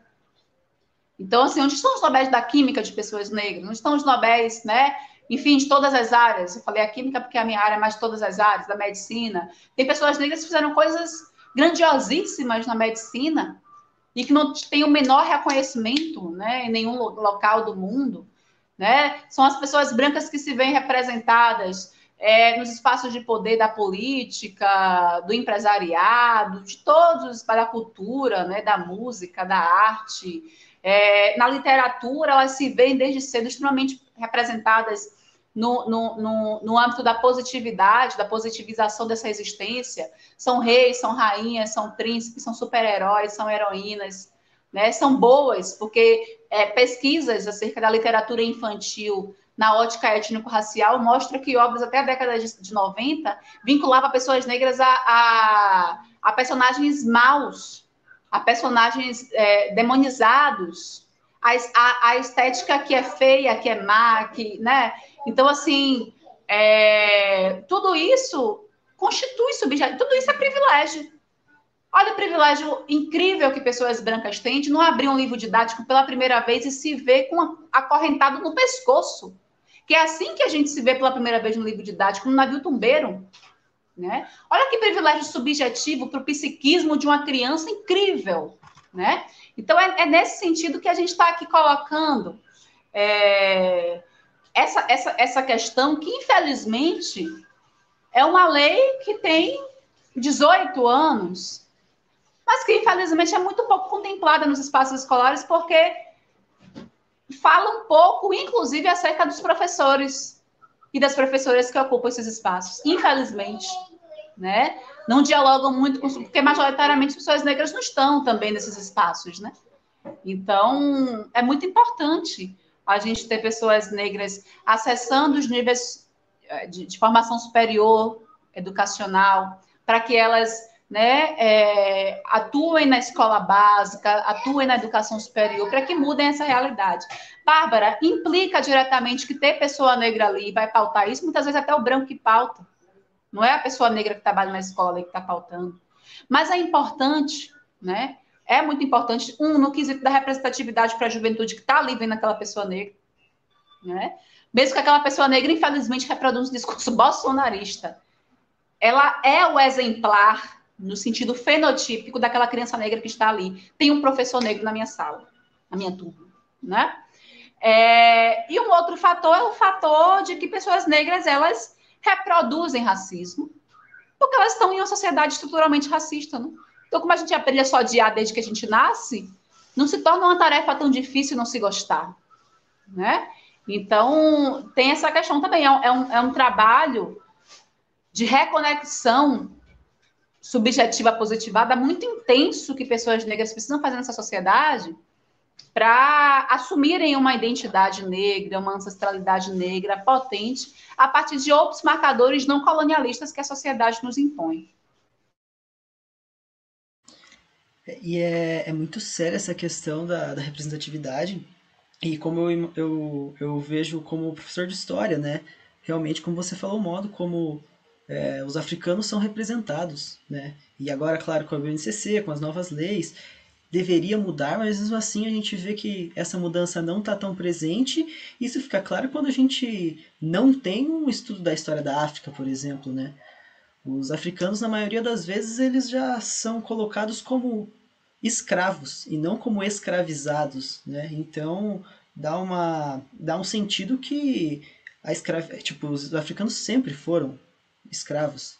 Então, assim, onde estão os Nobéis da química de pessoas negras? Onde estão os Nobéis, né? Enfim, de todas as áreas. Eu falei a química porque é a minha área mais de todas as áreas, da medicina. Tem pessoas negras que fizeram coisas grandiosíssimas na medicina e que não têm o menor reconhecimento né, em nenhum local do mundo. Né? São as pessoas brancas que se veem representadas é, nos espaços de poder da política, do empresariado, de todos, para a cultura, né, da música, da arte. É, na literatura, elas se veem desde cedo extremamente representadas no, no, no, no âmbito da positividade, da positivização dessa existência. São reis, são rainhas, são príncipes, são super-heróis, são heroínas, né? São boas, porque é, pesquisas acerca da literatura infantil na ótica étnico-racial mostra que obras até a década de, de 90 vinculavam pessoas negras a, a, a personagens maus, a personagens é, demonizados, a, a, a, estética que é feia, que é má, que, né? Então, assim, é, tudo isso constitui subjetivo, tudo isso é privilégio. Olha o privilégio incrível que pessoas brancas têm de não abrir um livro didático pela primeira vez e se ver com acorrentado no pescoço. Que é assim que a gente se vê pela primeira vez no livro didático, no navio tumbeiro. Né? Olha que privilégio subjetivo para o psiquismo de uma criança incrível. Né? Então, é, é nesse sentido que a gente está aqui colocando é, essa, essa, essa questão que, infelizmente, é uma lei que tem 18 anos, mas que, infelizmente, é muito pouco contemplada nos espaços escolares, porque fala um pouco, inclusive, acerca dos professores e das professoras que ocupam esses espaços, infelizmente, né? Não dialogam muito com porque majoritariamente as pessoas negras não estão também nesses espaços, né? Então, é muito importante a gente ter pessoas negras acessando os níveis eh, de, de formação superior, educacional, para que elas né, é, atuem na escola básica, atuem na educação superior, para que mudem essa realidade. Bárbara, implica diretamente que ter pessoa negra ali vai pautar isso, muitas vezes até o branco que pauta. Não é a pessoa negra que trabalha na escola que está pautando. Mas é importante, né? É muito importante, um, no quesito da representatividade para a juventude que está ali vendo aquela pessoa negra, né? Mesmo que aquela pessoa negra, infelizmente, reproduz um discurso bolsonarista. Ela é o exemplar no sentido fenotípico daquela criança negra que está ali. Tem um professor negro na minha sala, na minha turma, né? É, e um outro fator é o fator de que pessoas negras elas reproduzem racismo, porque elas estão em uma sociedade estruturalmente racista, né? Então, como a gente aprende a só odiar desde que a gente nasce, não se torna uma tarefa tão difícil não se gostar, né? Então, tem essa questão também, é um, é um, é trabalho de reconexão subjetiva positivada muito intenso que pessoas negras precisam fazer nessa sociedade para assumirem uma identidade negra, uma ancestralidade negra potente a partir de outros marcadores não colonialistas que a sociedade nos impõe.
E é, é muito séria essa questão da, da representatividade, e como eu, eu, eu vejo como professor de história, né? Realmente, como você falou, o modo como é, os africanos são representados, né? E agora, claro, com a BNCC, com as novas leis, deveria mudar, mas mesmo assim a gente vê que essa mudança não está tão presente. Isso fica claro quando a gente não tem um estudo da história da África, por exemplo, né? Os africanos, na maioria das vezes, eles já são colocados como escravos e não como escravizados, né? Então dá uma dá um sentido que a escrava, tipo, os africanos sempre foram escravos.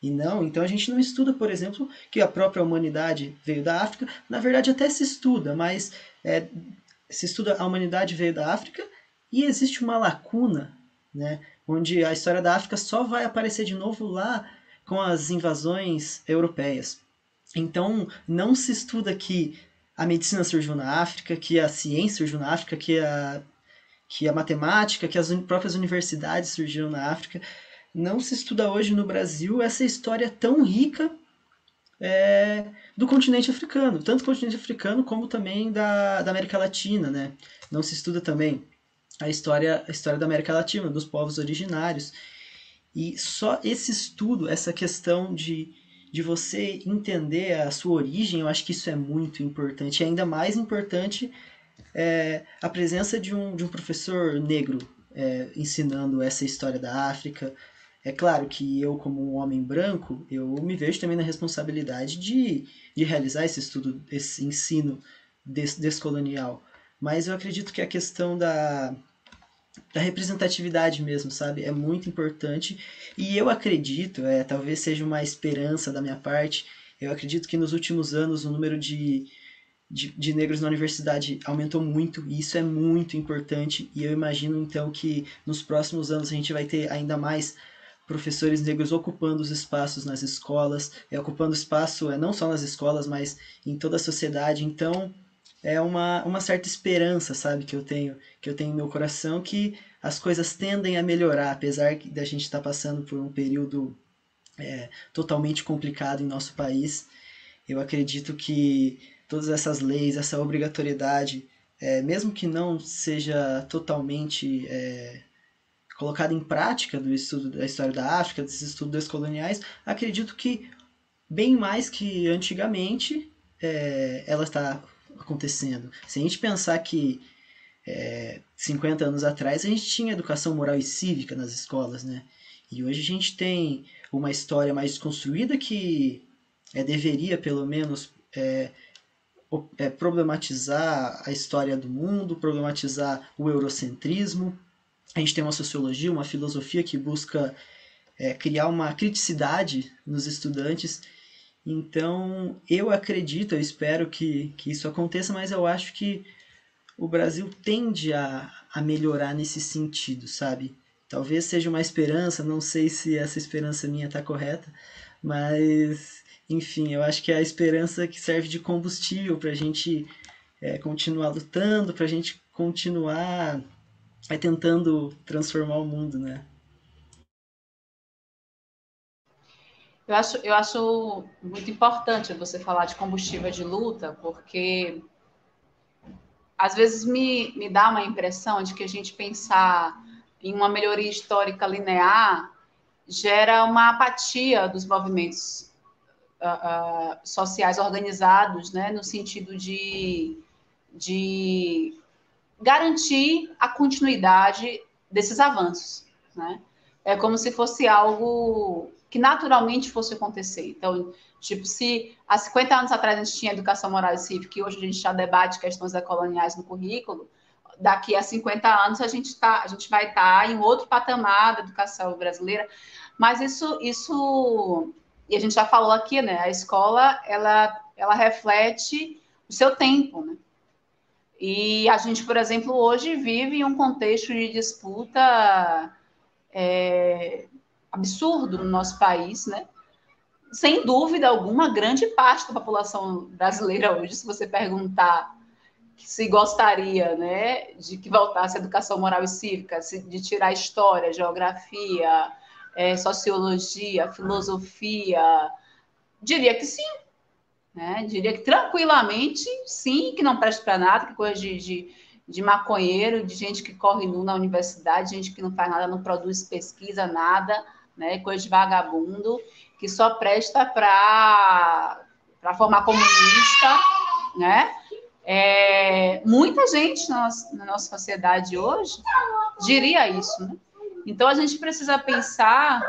E não, então a gente não estuda, por exemplo, que a própria humanidade veio da África. Na verdade, até se estuda, mas é, se estuda a humanidade veio da África e existe uma lacuna, né, onde a história da África só vai aparecer de novo lá com as invasões europeias. Então, não se estuda que a medicina surgiu na África, que a ciência surgiu na África, que a, que a matemática, que as próprias universidades surgiram na África não se estuda hoje no Brasil essa história tão rica é, do continente africano, tanto do continente africano como também da, da América Latina, né? Não se estuda também a história, a história da América Latina, dos povos originários. E só esse estudo, essa questão de, de você entender a sua origem, eu acho que isso é muito importante. E ainda mais importante é a presença de um, de um professor negro é, ensinando essa história da África, é claro que eu, como um homem branco, eu me vejo também na responsabilidade de, de realizar esse estudo, esse ensino des, descolonial. Mas eu acredito que a questão da, da representatividade mesmo, sabe? É muito importante. E eu acredito, é, talvez seja uma esperança da minha parte, eu acredito que nos últimos anos o número de, de, de, negros na universidade aumentou muito, e isso é muito importante. E eu imagino então que nos próximos anos a gente vai ter ainda mais professores negros ocupando os espaços nas escolas, é, ocupando espaço é, não só nas escolas, mas em toda a sociedade. Então, é uma, uma certa esperança, sabe, que eu tenho, que eu tenho no meu coração, que as coisas tendem a melhorar, apesar da gente estar tá passando por um período é, totalmente complicado em nosso país. Eu acredito que todas essas leis, essa obrigatoriedade, é, mesmo que não seja totalmente é, colocada em prática do estudo da história da África, desses estudos descoloniais, acredito que bem mais que antigamente é, ela está acontecendo. Se a gente pensar que é, 50 anos atrás a gente tinha educação moral e cívica nas escolas, né? E hoje a gente tem uma história mais desconstruída que é, deveria, pelo menos, é, é, problematizar a história do mundo, problematizar o eurocentrismo, a gente tem uma sociologia, uma filosofia que busca é, criar uma criticidade nos estudantes. Então, eu acredito, eu espero que, que isso aconteça, mas eu acho que o Brasil tende a, a melhorar nesse sentido, sabe? Talvez seja uma esperança, não sei se essa esperança minha está correta, mas, enfim, eu acho que é a esperança que serve de combustível para a gente é, continuar lutando, para a gente continuar é tentando transformar o mundo, né?
Eu acho, eu acho muito importante você falar de combustível de luta, porque às vezes me, me dá uma impressão de que a gente pensar em uma melhoria histórica linear gera uma apatia dos movimentos uh, uh, sociais organizados, né, no sentido de, de garantir a continuidade desses avanços, né? É como se fosse algo que naturalmente fosse acontecer. Então, tipo, se há 50 anos atrás a gente tinha educação moral e cívica e hoje a gente já debate questões decoloniais no currículo, daqui a 50 anos a gente, tá, a gente vai estar tá em outro patamar da educação brasileira. Mas isso, isso, e a gente já falou aqui, né? A escola, ela, ela reflete o seu tempo, né? E a gente, por exemplo, hoje vive um contexto de disputa é, absurdo no nosso país, né? Sem dúvida alguma, grande parte da população brasileira hoje, se você perguntar se gostaria, né, de que voltasse a educação moral e cívica, de tirar história, geografia, é, sociologia, filosofia, diria que sim, né? Diria que tranquilamente, sim, que não presta para nada, que coisa de, de, de, maconheiro, de gente que corre nu na universidade, gente que não faz nada, não produz pesquisa, nada, né? coisa de vagabundo, que só presta para formar comunista, né? É, muita gente na nossa, na nossa sociedade hoje diria isso, né? Então a gente precisa pensar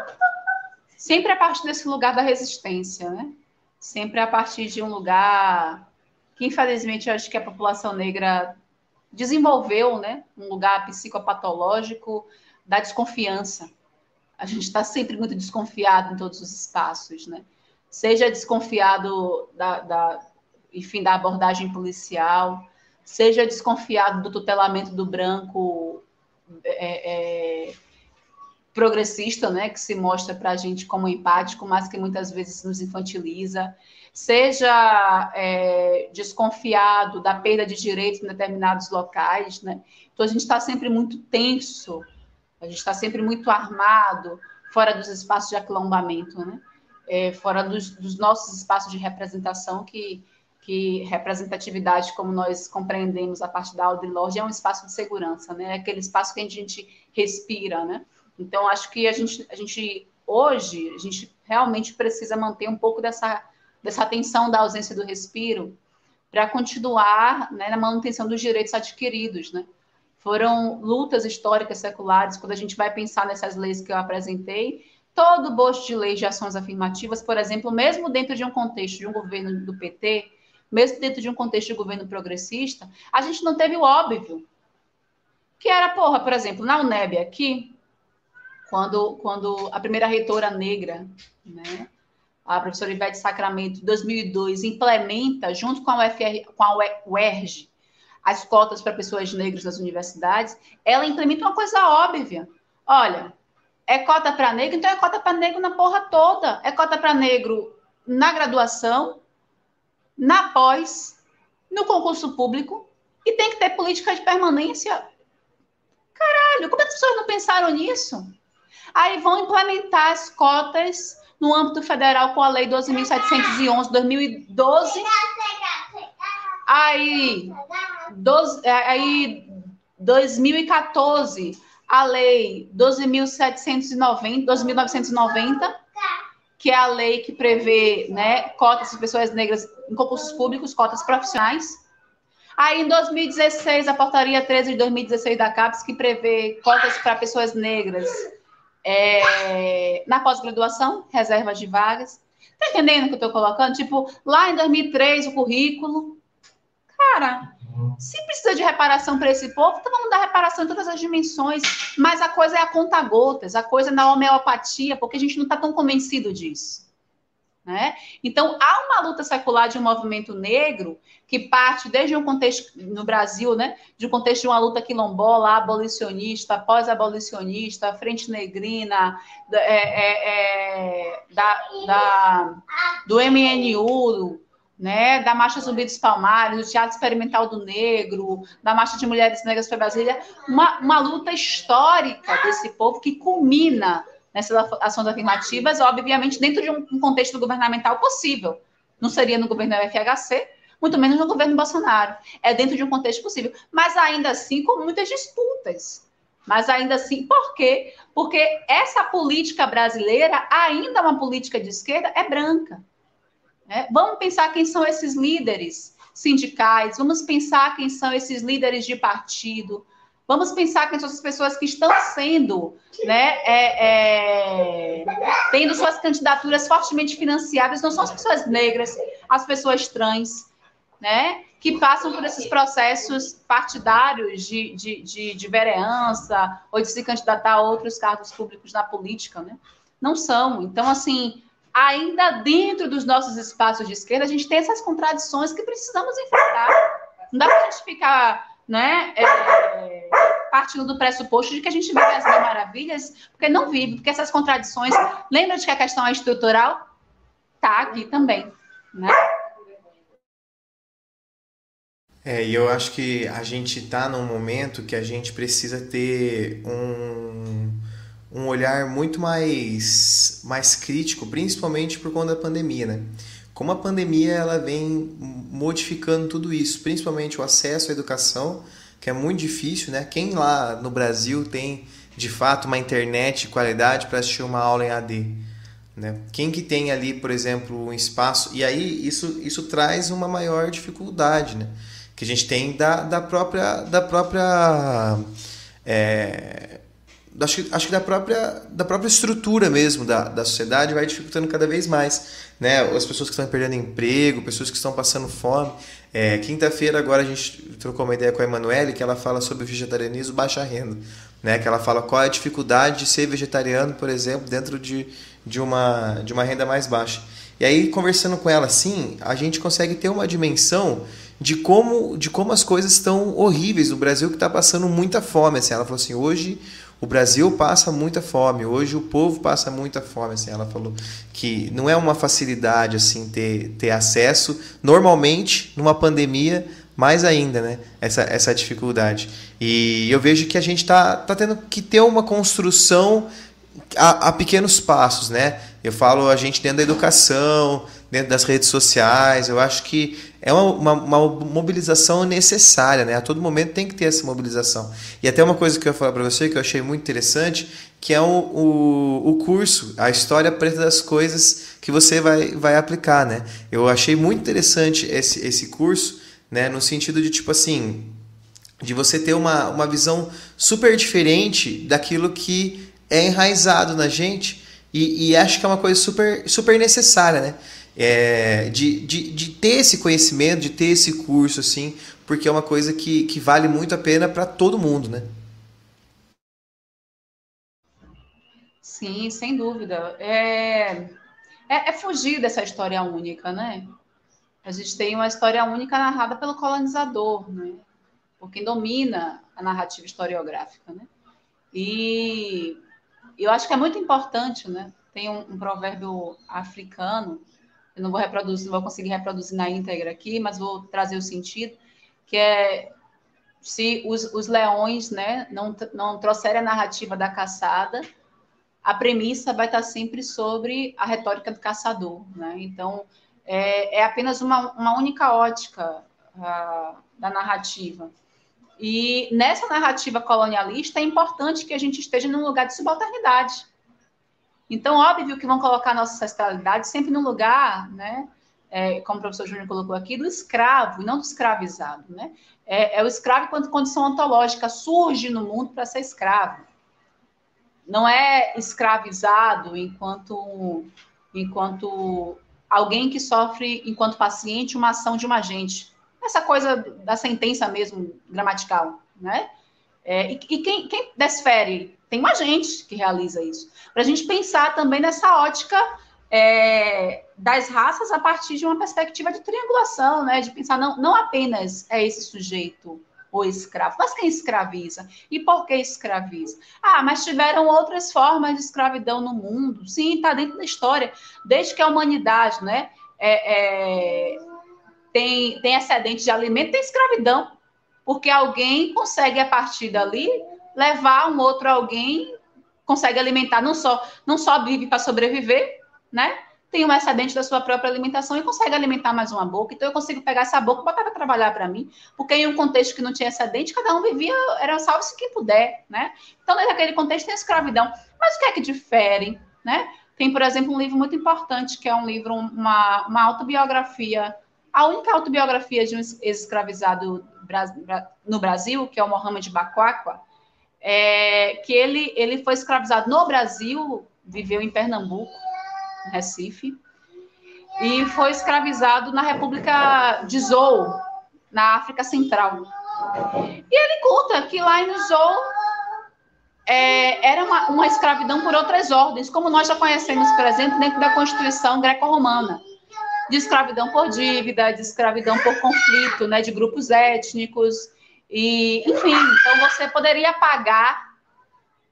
sempre a partir desse lugar da resistência, né? Sempre a partir de um lugar que, infelizmente, acho que a população negra desenvolveu, né? Um lugar psicopatológico da desconfiança. A gente está sempre muito desconfiado em todos os espaços, né? Seja desconfiado da, da, enfim, da abordagem policial, seja desconfiado do tutelamento do branco é, é, progressista, né, que se mostra para a gente como empático, mas que muitas vezes nos infantiliza, seja é, desconfiado da perda de direitos em determinados locais, né? Então a gente está sempre muito tenso, a gente está sempre muito armado fora dos espaços de aquilombamento, né? é, fora dos, dos, nossos espaços de representação, que, que representatividade, como nós compreendemos a partir da Audre Lorde, é um espaço de segurança, né? É aquele espaço que a gente respira, né? Então, acho que a gente, a gente hoje, a gente realmente precisa manter um pouco dessa, dessa atenção da ausência do respiro para continuar né, na manutenção dos direitos adquiridos, né? Foram lutas históricas seculares, quando a gente vai pensar nessas leis que eu apresentei, todo o bojo de leis de ações afirmativas, por exemplo, mesmo dentro de um contexto de um governo do PT, mesmo dentro de um contexto de governo progressista, a gente não teve o óbvio. Que era, porra, por exemplo, na UNEB aqui, quando, quando a primeira reitora negra, né, a professora Ivete Sacramento, em 2002, implementa, junto com a, UFR, com a UERJ, as cotas para pessoas negras nas universidades, ela implementa uma coisa óbvia. Olha, é cota para negro, então é cota para negro na porra toda. É cota para negro na graduação, na pós, no concurso público, e tem que ter política de permanência. Caralho, como é as pessoas não pensaram nisso? Aí vão implementar as cotas no âmbito federal com a Lei 12.711, 2012. Aí, 12, é, aí 2014, a Lei 12.790, 12.990, que é a lei que prevê né, cotas de pessoas negras em concursos públicos, cotas profissionais. Aí, em 2016, a portaria 13 de 2016 da CAPES, que prevê cotas para pessoas negras é, na pós-graduação, reservas de vagas. Tá entendendo o que eu estou colocando? Tipo, lá em 2003, o currículo. Cara, se precisa de reparação para esse povo, então vamos dar reparação em todas as dimensões. Mas a coisa é a conta-gotas, a coisa é na homeopatia, porque a gente não está tão convencido disso. Né? Então, há uma luta secular de um movimento negro que parte desde um contexto no Brasil, né, de um contexto de uma luta quilombola, abolicionista, pós-abolicionista, frente negrina, é, é, é, da, da, do MNU, né, da Marcha Zumbi dos Palmares, do Teatro Experimental do Negro, da Marcha de Mulheres Negras para Brasília, uma, uma luta histórica desse povo que culmina nessas ações afirmativas, obviamente, dentro de um contexto governamental possível. Não seria no governo da UFHC, muito menos no governo Bolsonaro. É dentro de um contexto possível. Mas ainda assim, com muitas disputas. Mas ainda assim, por quê? Porque essa política brasileira, ainda uma política de esquerda, é branca. Né? Vamos pensar quem são esses líderes sindicais, vamos pensar quem são esses líderes de partido, Vamos pensar que essas pessoas que estão sendo, né, é, é, tendo suas candidaturas fortemente financiadas, não são as pessoas negras, as pessoas trans, né, que passam por esses processos partidários de, de, de, de vereança ou de se candidatar a outros cargos públicos na política, né? Não são. Então, assim, ainda dentro dos nossos espaços de esquerda, a gente tem essas contradições que precisamos enfrentar. Não dá para a gente ficar né, é, partindo do pressuposto de que a gente vive as maravilhas, porque não vive, porque essas contradições. Lembra de que a questão é estrutural? Tá aqui também, né?
É, e eu acho que a gente está num momento que a gente precisa ter um, um olhar muito mais, mais crítico, principalmente por conta da pandemia, né? Como a pandemia ela vem modificando tudo isso, principalmente o acesso à educação, que é muito difícil, né? Quem lá no Brasil tem de fato uma internet de qualidade para assistir uma aula em AD? Né? Quem que tem ali, por exemplo, um espaço. E aí isso, isso traz uma maior dificuldade, né? Que a gente tem da, da própria. Da própria é, acho que, acho que da própria, da própria estrutura mesmo da, da sociedade vai dificultando cada vez mais. Né? As pessoas que estão perdendo emprego, pessoas que estão passando fome. É, Quinta-feira agora a gente trocou uma ideia com a Emanuele que ela fala sobre o vegetarianismo baixa renda. Né? Que ela fala qual é a dificuldade de ser vegetariano, por exemplo, dentro de, de, uma, de uma renda mais baixa. E aí, conversando com ela assim, a gente consegue ter uma dimensão de como, de como as coisas estão horríveis no Brasil, que está passando muita fome. Assim. Ela falou assim: hoje o Brasil passa muita fome, hoje o povo passa muita fome, assim, ela falou que não é uma facilidade assim ter, ter acesso, normalmente numa pandemia mais ainda, né? Essa, essa dificuldade. E eu vejo que a gente está tá tendo que ter uma construção a, a, pequenos passos, né? Eu falo a gente dentro da educação, dentro das redes sociais. Eu acho que é uma, uma, uma, mobilização necessária, né? A todo momento tem que ter essa mobilização. E até uma coisa que eu ia falar para você que eu achei muito interessante, que é o, o, o curso, a história preta das coisas que você vai, vai aplicar, né? Eu achei muito interessante esse, esse curso, né? No sentido de tipo assim, de você ter uma, uma visão super diferente daquilo que é enraizado na gente e, e acho que é uma coisa super, super necessária, né? É, de, de, de ter esse conhecimento, de ter esse curso, assim, porque é uma coisa que, que vale muito a pena para todo mundo, né?
Sim, sem dúvida. É, é, é, fugir dessa história única, né? A gente tem uma história única narrada pelo colonizador, né? Por quem domina a narrativa historiográfica, né? E eu acho que é muito importante, né? Tem um, um provérbio africano, eu não vou reproduzir, não vou conseguir reproduzir na íntegra aqui, mas vou trazer o sentido, que é se os, os leões né, não, não trouxerem a narrativa da caçada, a premissa vai estar sempre sobre a retórica do caçador. Né? Então, é, é apenas uma, uma única ótica uh, da narrativa. E nessa narrativa colonialista é importante que a gente esteja num lugar de subalternidade. Então, óbvio que vão colocar nossa ancestralidade sempre no lugar, né? É, como o professor Júnior colocou aqui, do escravo não do escravizado, né? É, é o escravo enquanto condição ontológica, surge no mundo para ser escravo. Não é escravizado enquanto, enquanto alguém que sofre, enquanto paciente, uma ação de um agente essa coisa da sentença mesmo gramatical, né? É, e, e quem, quem desfere? Tem uma gente que realiza isso. Para a gente pensar também nessa ótica é, das raças a partir de uma perspectiva de triangulação, né? De pensar não, não apenas é esse sujeito o escravo, mas quem escraviza? E por que escraviza? Ah, mas tiveram outras formas de escravidão no mundo. Sim, está dentro da história. Desde que a humanidade, né? É, é, tem, tem excedente de alimento, tem escravidão. Porque alguém consegue, a partir dali, levar um outro alguém, consegue alimentar, não só, não só vive para sobreviver, né? Tem um excedente da sua própria alimentação e consegue alimentar mais uma boca. Então, eu consigo pegar essa boca e botar para trabalhar para mim. Porque em um contexto que não tinha excedente, cada um vivia, era salve-se quem puder, né? Então, naquele contexto, tem escravidão. Mas o que é que difere, né? Tem, por exemplo, um livro muito importante, que é um livro, uma, uma autobiografia a única autobiografia de um ex-escravizado no Brasil, que é o Mohamed Bakwakwa, é que ele, ele foi escravizado no Brasil, viveu em Pernambuco, Recife, e foi escravizado na República de Zou, na África Central. E ele conta que lá em Zou é, era uma, uma escravidão por outras ordens, como nós já conhecemos, por exemplo, dentro da Constituição greco-romana de escravidão por dívida, de escravidão por conflito, né, de grupos étnicos, e, enfim, então você poderia pagar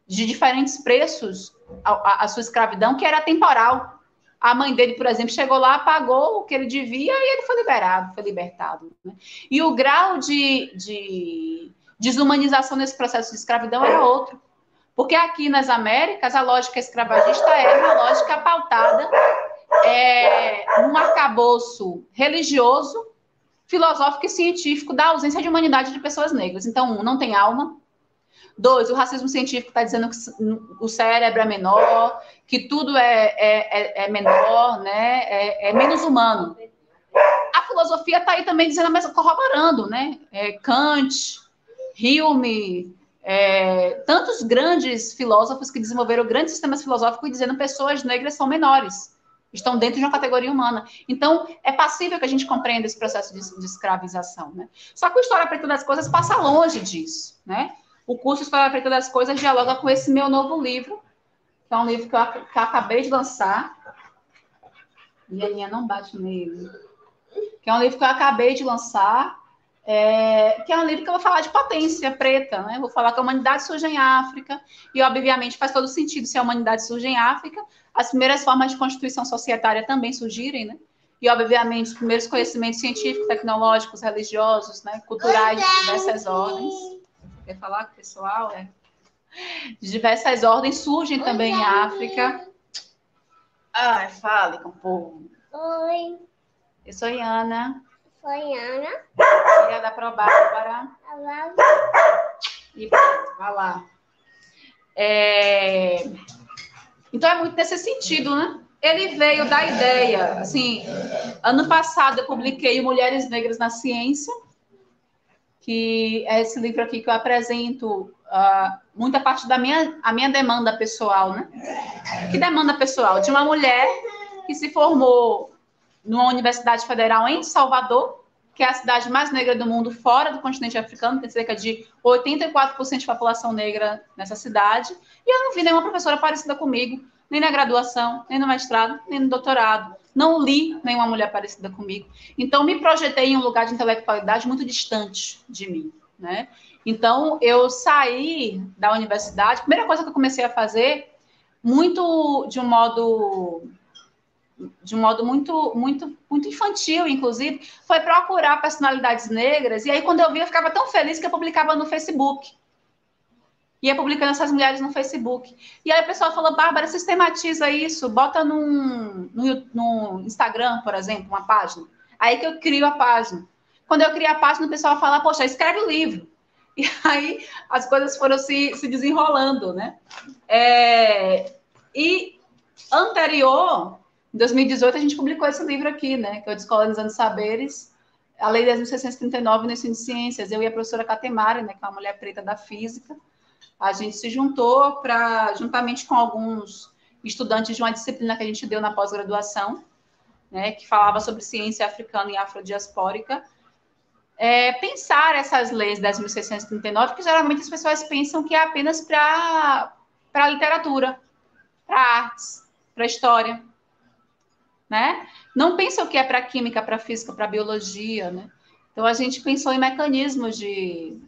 de diferentes preços a, a, sua escravidão, que era temporal. A mãe dele, por exemplo, chegou lá, pagou o que ele devia e ele foi liberado, foi libertado. Né? E o grau de, de desumanização nesse processo de escravidão era outro. Porque aqui nas Américas, a lógica escravagista era uma lógica pautada é, um arcabouço religioso, filosófico e científico da ausência de humanidade de pessoas negras. Então, um, não tem alma. Dois, o racismo científico está dizendo que o cérebro é menor, que tudo é, é, é, é menor, né? É, é, menos humano. A filosofia está aí também dizendo, mas corroborando, né? É, Kant, Hume, é, tantos grandes filósofos que desenvolveram grandes sistemas filosóficos dizendo que pessoas negras são menores estão dentro de uma categoria humana. Então, é passível que a gente compreenda esse processo de, de escravização, né? Só que o História Preta das Coisas passa longe disso, né? O curso História Preta das Coisas dialoga com esse meu novo livro, que é um livro que eu, que eu acabei de lançar. E a linha não bate nele. Que é um livro que eu acabei de lançar, é, que é um livro que eu vou falar de potência preta, né? Vou falar que a humanidade surge em África, e obviamente faz todo sentido se a humanidade surge em África, as primeiras formas de constituição societária também surgirem, né? E, obviamente, os primeiros conhecimentos científicos, tecnológicos, religiosos, né? culturais de diversas ordens. Quer falar com o pessoal? É. de diversas ordens surgem também em África. Ai, fale com o povo.
Oi,
Eu sou Iana,
sou Ana.
filha da Probárbara.
Olá,
E pronto, vai lá. É, Então é muito nesse sentido, né? Ele veio da ideia, assim, ano passado eu publiquei Mulheres Negras na Ciência, que é esse livro aqui que eu apresento ah, muita parte da minha, a minha demanda pessoal, né? Que demanda pessoal? De uma mulher que se formou numa universidade federal em Salvador, que é a cidade mais negra do mundo fora do continente africano, tem cerca de 84% de população negra nessa cidade, e eu não vi nenhuma professora parecida comigo, nem na graduação, nem no mestrado, nem no doutorado. Não li nenhuma mulher parecida comigo. Então, me projetei em um lugar de intelectualidade muito distante de mim, né? Então, eu saí da universidade, a primeira coisa que eu comecei a fazer, muito de um modo de um modo muito, muito, muito infantil, inclusive, foi procurar personalidades negras. E aí, quando eu vi, eu ficava tão feliz que eu publicava no Facebook. Ia publicando essas mulheres no Facebook. E aí o pessoal falou, Bárbara, sistematiza isso, bota num, no, no Instagram, por exemplo, uma página. Aí que eu crio a página. Quando eu crio a página, o pessoal fala, poxa, escreve o livro. E aí as coisas foram se, se desenrolando, né? É, e anterior, em 2018, a gente publicou esse livro aqui, né? Que é o Descolonizando Saberes, a Lei 10.639 no Ensino de Ciências. Eu e a professora Catemari, né? Que é uma mulher preta da física, a gente se juntou para, juntamente com alguns estudantes de uma disciplina que a gente deu na pós-graduação, né? Que falava sobre ciência africana e afrodiaspórica, é, pensar essas leis 10.639, que geralmente as pessoas pensam que é apenas para a literatura, para artes, para história, né? Não pensam que é para química, para física, para biologia, né? Então a gente pensou em mecanismos de,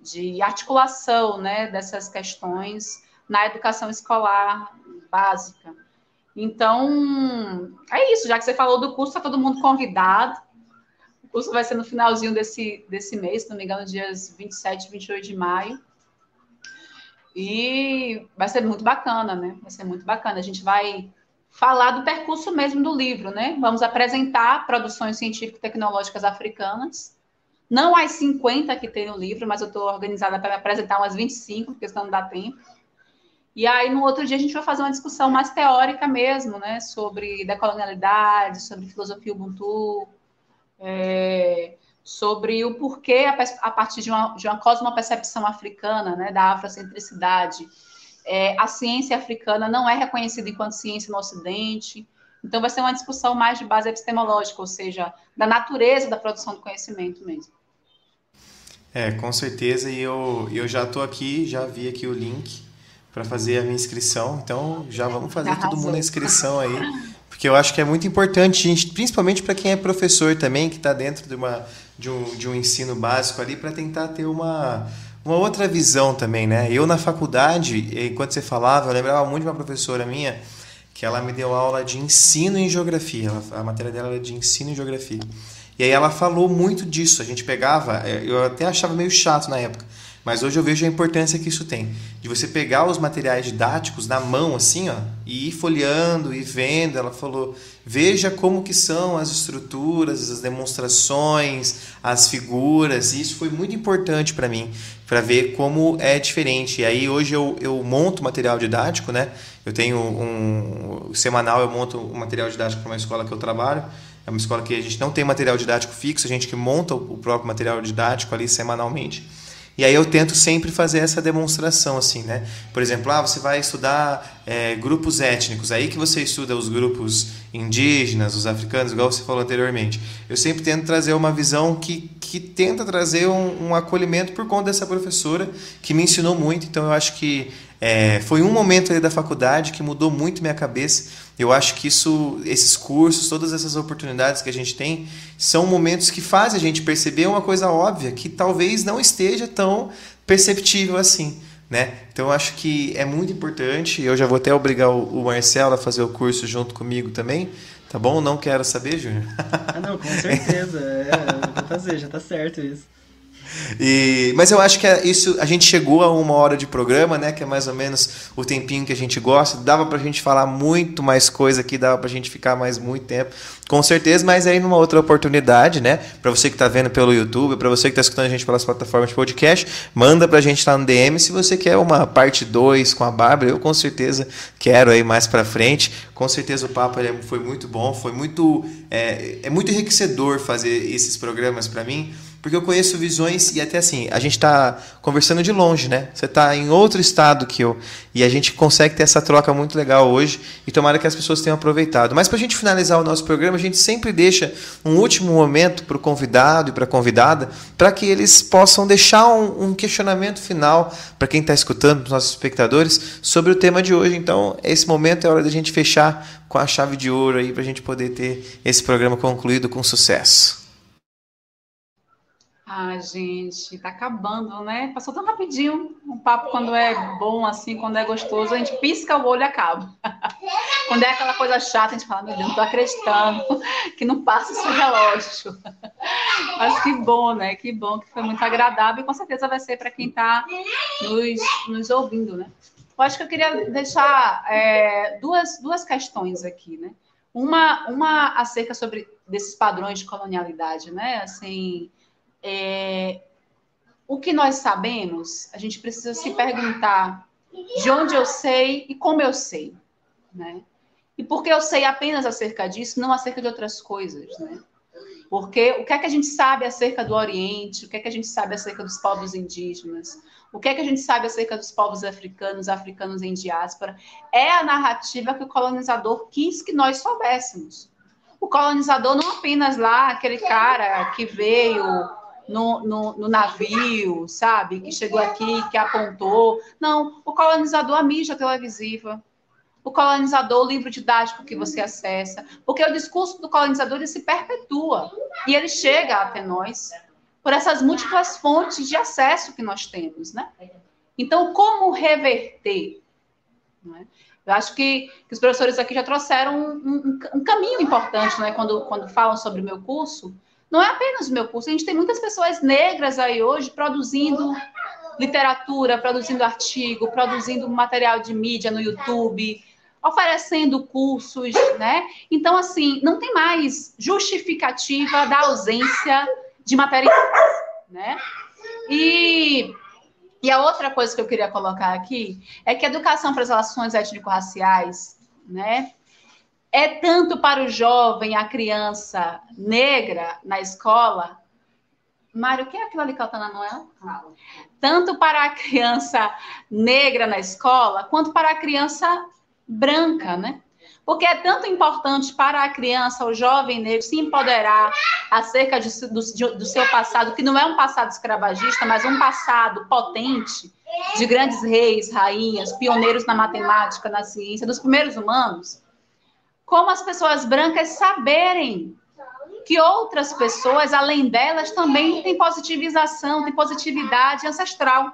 de articulação, né, dessas questões na educação escolar básica. Então, é isso, já que você falou do curso, está todo mundo convidado. O curso vai ser no finalzinho desse, desse mês, se não me engano, dias 27 e 28 de maio. E vai ser muito bacana, né? Vai ser muito bacana. A gente vai falar do percurso mesmo do livro, né? Vamos apresentar produções científico-tecnológicas africanas. Não as 50 que tem no livro, mas eu estou organizada para apresentar umas 25, porque senão não dá tempo. E aí, no outro dia, a gente vai fazer uma discussão mais teórica mesmo, né? Sobre decolonialidade, sobre filosofia Ubuntu, é, sobre o porquê, a, a partir de uma, de uma cosmopercepção africana, né? Da afrocentricidade, é, a ciência africana não é reconhecida enquanto ciência no Ocidente. Então, vai ser uma discussão mais de base epistemológica, ou seja, da natureza da produção do conhecimento mesmo.
É, com certeza. E eu, eu já estou aqui, já vi aqui o link para fazer a minha inscrição. Então, já vamos fazer Arrasou. todo mundo a inscrição aí. Porque eu acho que é muito importante, gente, principalmente para quem é professor também, que está dentro de, uma, de, um, de um ensino básico ali, para tentar ter uma, uma outra visão também, né? Eu na faculdade, enquanto você falava, eu lembrava muito de uma professora minha que ela me deu aula de ensino em geografia. A matéria dela era de ensino em geografia. E aí ela falou muito disso. A gente pegava, é, eu até achava meio chato na época, mas hoje eu vejo a importância que isso tem. De você pegar os materiais didáticos na mão, assim, ó, e ir folheando e vendo. Ela falou, veja como que são as estruturas, as demonstrações, as figuras. E isso foi muito importante para mim, para ver como é diferente. E aí hoje eu, eu monto material didático, né? Eu tenho um, semanal, eu monto um material didático para uma escola que eu trabalho. É uma escola que a gente não tem material didático fixo, a gente que monta o próprio material didático ali semanalmente. E aí eu tento sempre fazer essa demonstração, assim, né? Por exemplo, ah, você vai estudar é, grupos étnicos, aí que você estuda os grupos indígenas, os africanos, igual você falou anteriormente. Eu sempre tento trazer uma visão que, que tenta trazer um, um acolhimento por conta dessa professora que me ensinou muito. Então eu acho que é, foi um momento ali da faculdade que mudou muito minha cabeça. Eu acho que isso, esses cursos, todas essas oportunidades que a gente tem, são momentos que fazem a gente perceber uma coisa óbvia que talvez não esteja tão perceptível assim. Né? Então eu acho que é muito importante. Eu já vou até obrigar o Marcelo a fazer o curso junto comigo também. Tá bom? Não quero saber, Júnior.
Ah, não, com certeza. É, vou fazer, já tá certo isso.
E, mas eu acho que é isso a gente chegou a uma hora de programa, né? Que é mais ou menos o tempinho que a gente gosta. Dava pra gente falar muito mais coisa aqui, dava pra gente ficar mais muito tempo. Com certeza, mas aí numa outra oportunidade, né? Para você que está vendo pelo YouTube, para você que está escutando a gente pelas plataformas de podcast, manda para a gente lá no DM se você quer uma parte 2 com a Bárbara. Eu com certeza quero aí mais para frente. Com certeza o papo foi muito bom, foi muito é, é muito enriquecedor fazer esses programas para mim porque eu conheço visões e até assim, a gente está conversando de longe, né? Você está em outro estado que eu. E a gente consegue ter essa troca muito legal hoje e tomara que as pessoas tenham aproveitado. Mas para a gente finalizar o nosso programa, a gente sempre deixa um último momento para o convidado e para a convidada, para que eles possam deixar um, um questionamento final para quem está escutando, os nossos espectadores, sobre o tema de hoje. Então, esse momento é hora da gente fechar com a chave de ouro aí para a gente poder ter esse programa concluído com sucesso.
Ah, gente, tá acabando, né? Passou tão rapidinho. Um papo quando é bom, assim, quando é gostoso, a gente pisca o olho e acaba. quando é aquela coisa chata, a gente fala, meu Deus, não tô acreditando que não passa esse relógio. Mas que bom, né? Que bom, que foi muito agradável e com certeza vai ser para quem está nos, nos ouvindo, né? Eu acho que eu queria deixar é, duas, duas questões aqui, né? Uma, uma acerca sobre desses padrões de colonialidade, né? Assim, é, o que nós sabemos, a gente precisa se perguntar de onde eu sei e como eu sei, né? E por que eu sei apenas acerca disso, não acerca de outras coisas, né? Porque o que é que a gente sabe acerca do Oriente, o que é que a gente sabe acerca dos povos indígenas, o que é que a gente sabe acerca dos povos africanos, africanos em diáspora, é a narrativa que o colonizador quis que nós soubéssemos. O colonizador não apenas lá, aquele cara que veio no, no, no, navio, sabe? Que chegou aqui, que apontou. Não, o colonizador a mídia televisiva. O colonizador, o livro didático que você acessa. Porque o discurso do colonizador ele se perpetua. E ele chega até nós por essas múltiplas fontes de acesso que nós temos, né? Então, como reverter? Né? Eu acho que, que, os professores aqui já trouxeram um, um, um caminho importante, né? Quando, quando falam sobre o meu curso, não é apenas o meu curso, a gente tem muitas pessoas negras aí hoje produzindo literatura, produzindo artigo, produzindo material de mídia no YouTube, oferecendo cursos, né? Então, assim, não tem mais justificativa da ausência de material, né? E, e a outra coisa que eu queria colocar aqui é que a educação para as relações étnico-raciais, né? É tanto para o jovem, a criança negra na escola. Mário, o que é aquilo ali cantando a Noel? Tanto para a criança negra na escola, quanto para a criança branca, né? Porque é tanto importante para a criança, o jovem negro, se empoderar acerca de, do, do seu passado, que não é um passado escravagista, mas um passado potente, de grandes reis, rainhas, pioneiros na matemática, na ciência, dos primeiros humanos, como as pessoas brancas saberem que outras pessoas, além delas, também têm positivização, têm positividade ancestral.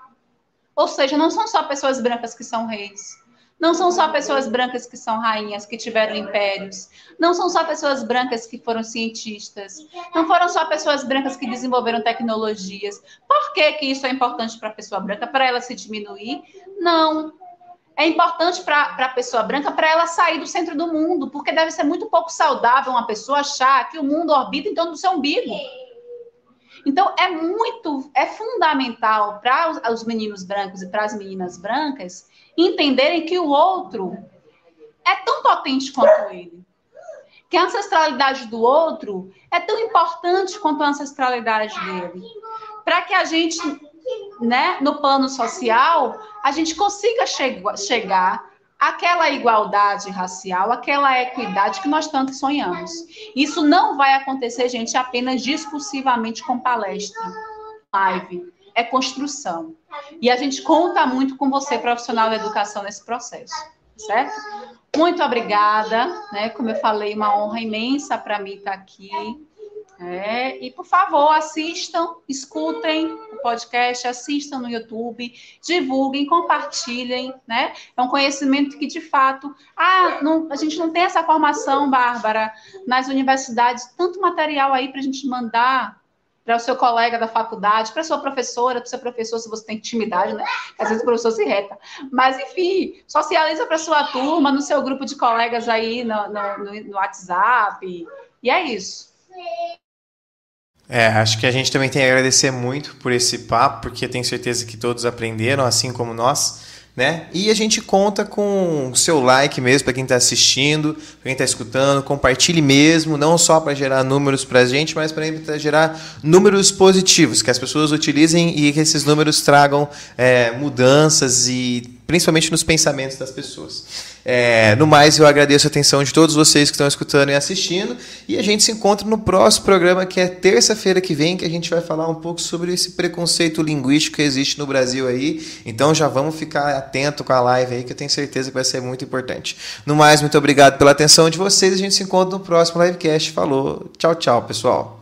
Ou seja, não são só pessoas brancas que são reis. Não são só pessoas brancas que são rainhas, que tiveram impérios. Não são só pessoas brancas que foram cientistas. Não foram só pessoas brancas que desenvolveram tecnologias. Por que, que isso é importante para a pessoa branca? Para ela se diminuir? Não é importante para a pessoa branca para ela sair do centro do mundo, porque deve ser muito pouco saudável uma pessoa achar que o mundo orbita em torno do seu umbigo. Então, é muito, é fundamental para os meninos brancos e para as meninas brancas entenderem que o outro é tão potente quanto ele. Que a ancestralidade do outro é tão importante quanto a ancestralidade dele. Para que a gente né, no plano social, a gente consiga che chegar àquela igualdade racial, àquela equidade que nós tanto sonhamos. Isso não vai acontecer, gente, apenas discursivamente com palestra, live. É construção. E a gente conta muito com você, profissional da educação, nesse processo, certo? Muito obrigada, né? Como eu falei, uma honra imensa para mim estar aqui é, e, por favor, assistam, escutem o podcast, assistam no YouTube, divulguem, compartilhem, né? É um conhecimento que, de fato, ah, não, a gente não tem essa formação, Bárbara, nas universidades, tanto material aí para a gente mandar para o seu colega da faculdade, para sua professora, para seu professor, se você tem intimidade, né? Às vezes o professor se reta. Mas, enfim, socializa para sua turma, no seu grupo de colegas aí no, no, no WhatsApp. E é isso.
É, acho que a gente também tem a agradecer muito por esse papo, porque tenho certeza que todos aprenderam, assim como nós. Né? E a gente conta com o seu like mesmo para quem está assistindo, para quem está escutando, compartilhe mesmo, não só para gerar números para a gente, mas para gerar números positivos, que as pessoas utilizem e que esses números tragam é, mudanças e principalmente nos pensamentos das pessoas. É, no mais, eu agradeço a atenção de todos vocês que estão escutando e assistindo. E a gente se encontra no próximo programa, que é terça-feira que vem, que a gente vai falar um pouco sobre esse preconceito linguístico que existe no Brasil aí. Então já vamos ficar atento com a live aí, que eu tenho certeza que vai ser muito importante. No mais, muito obrigado pela atenção de vocês. A gente se encontra no próximo livecast. Falou. Tchau, tchau, pessoal.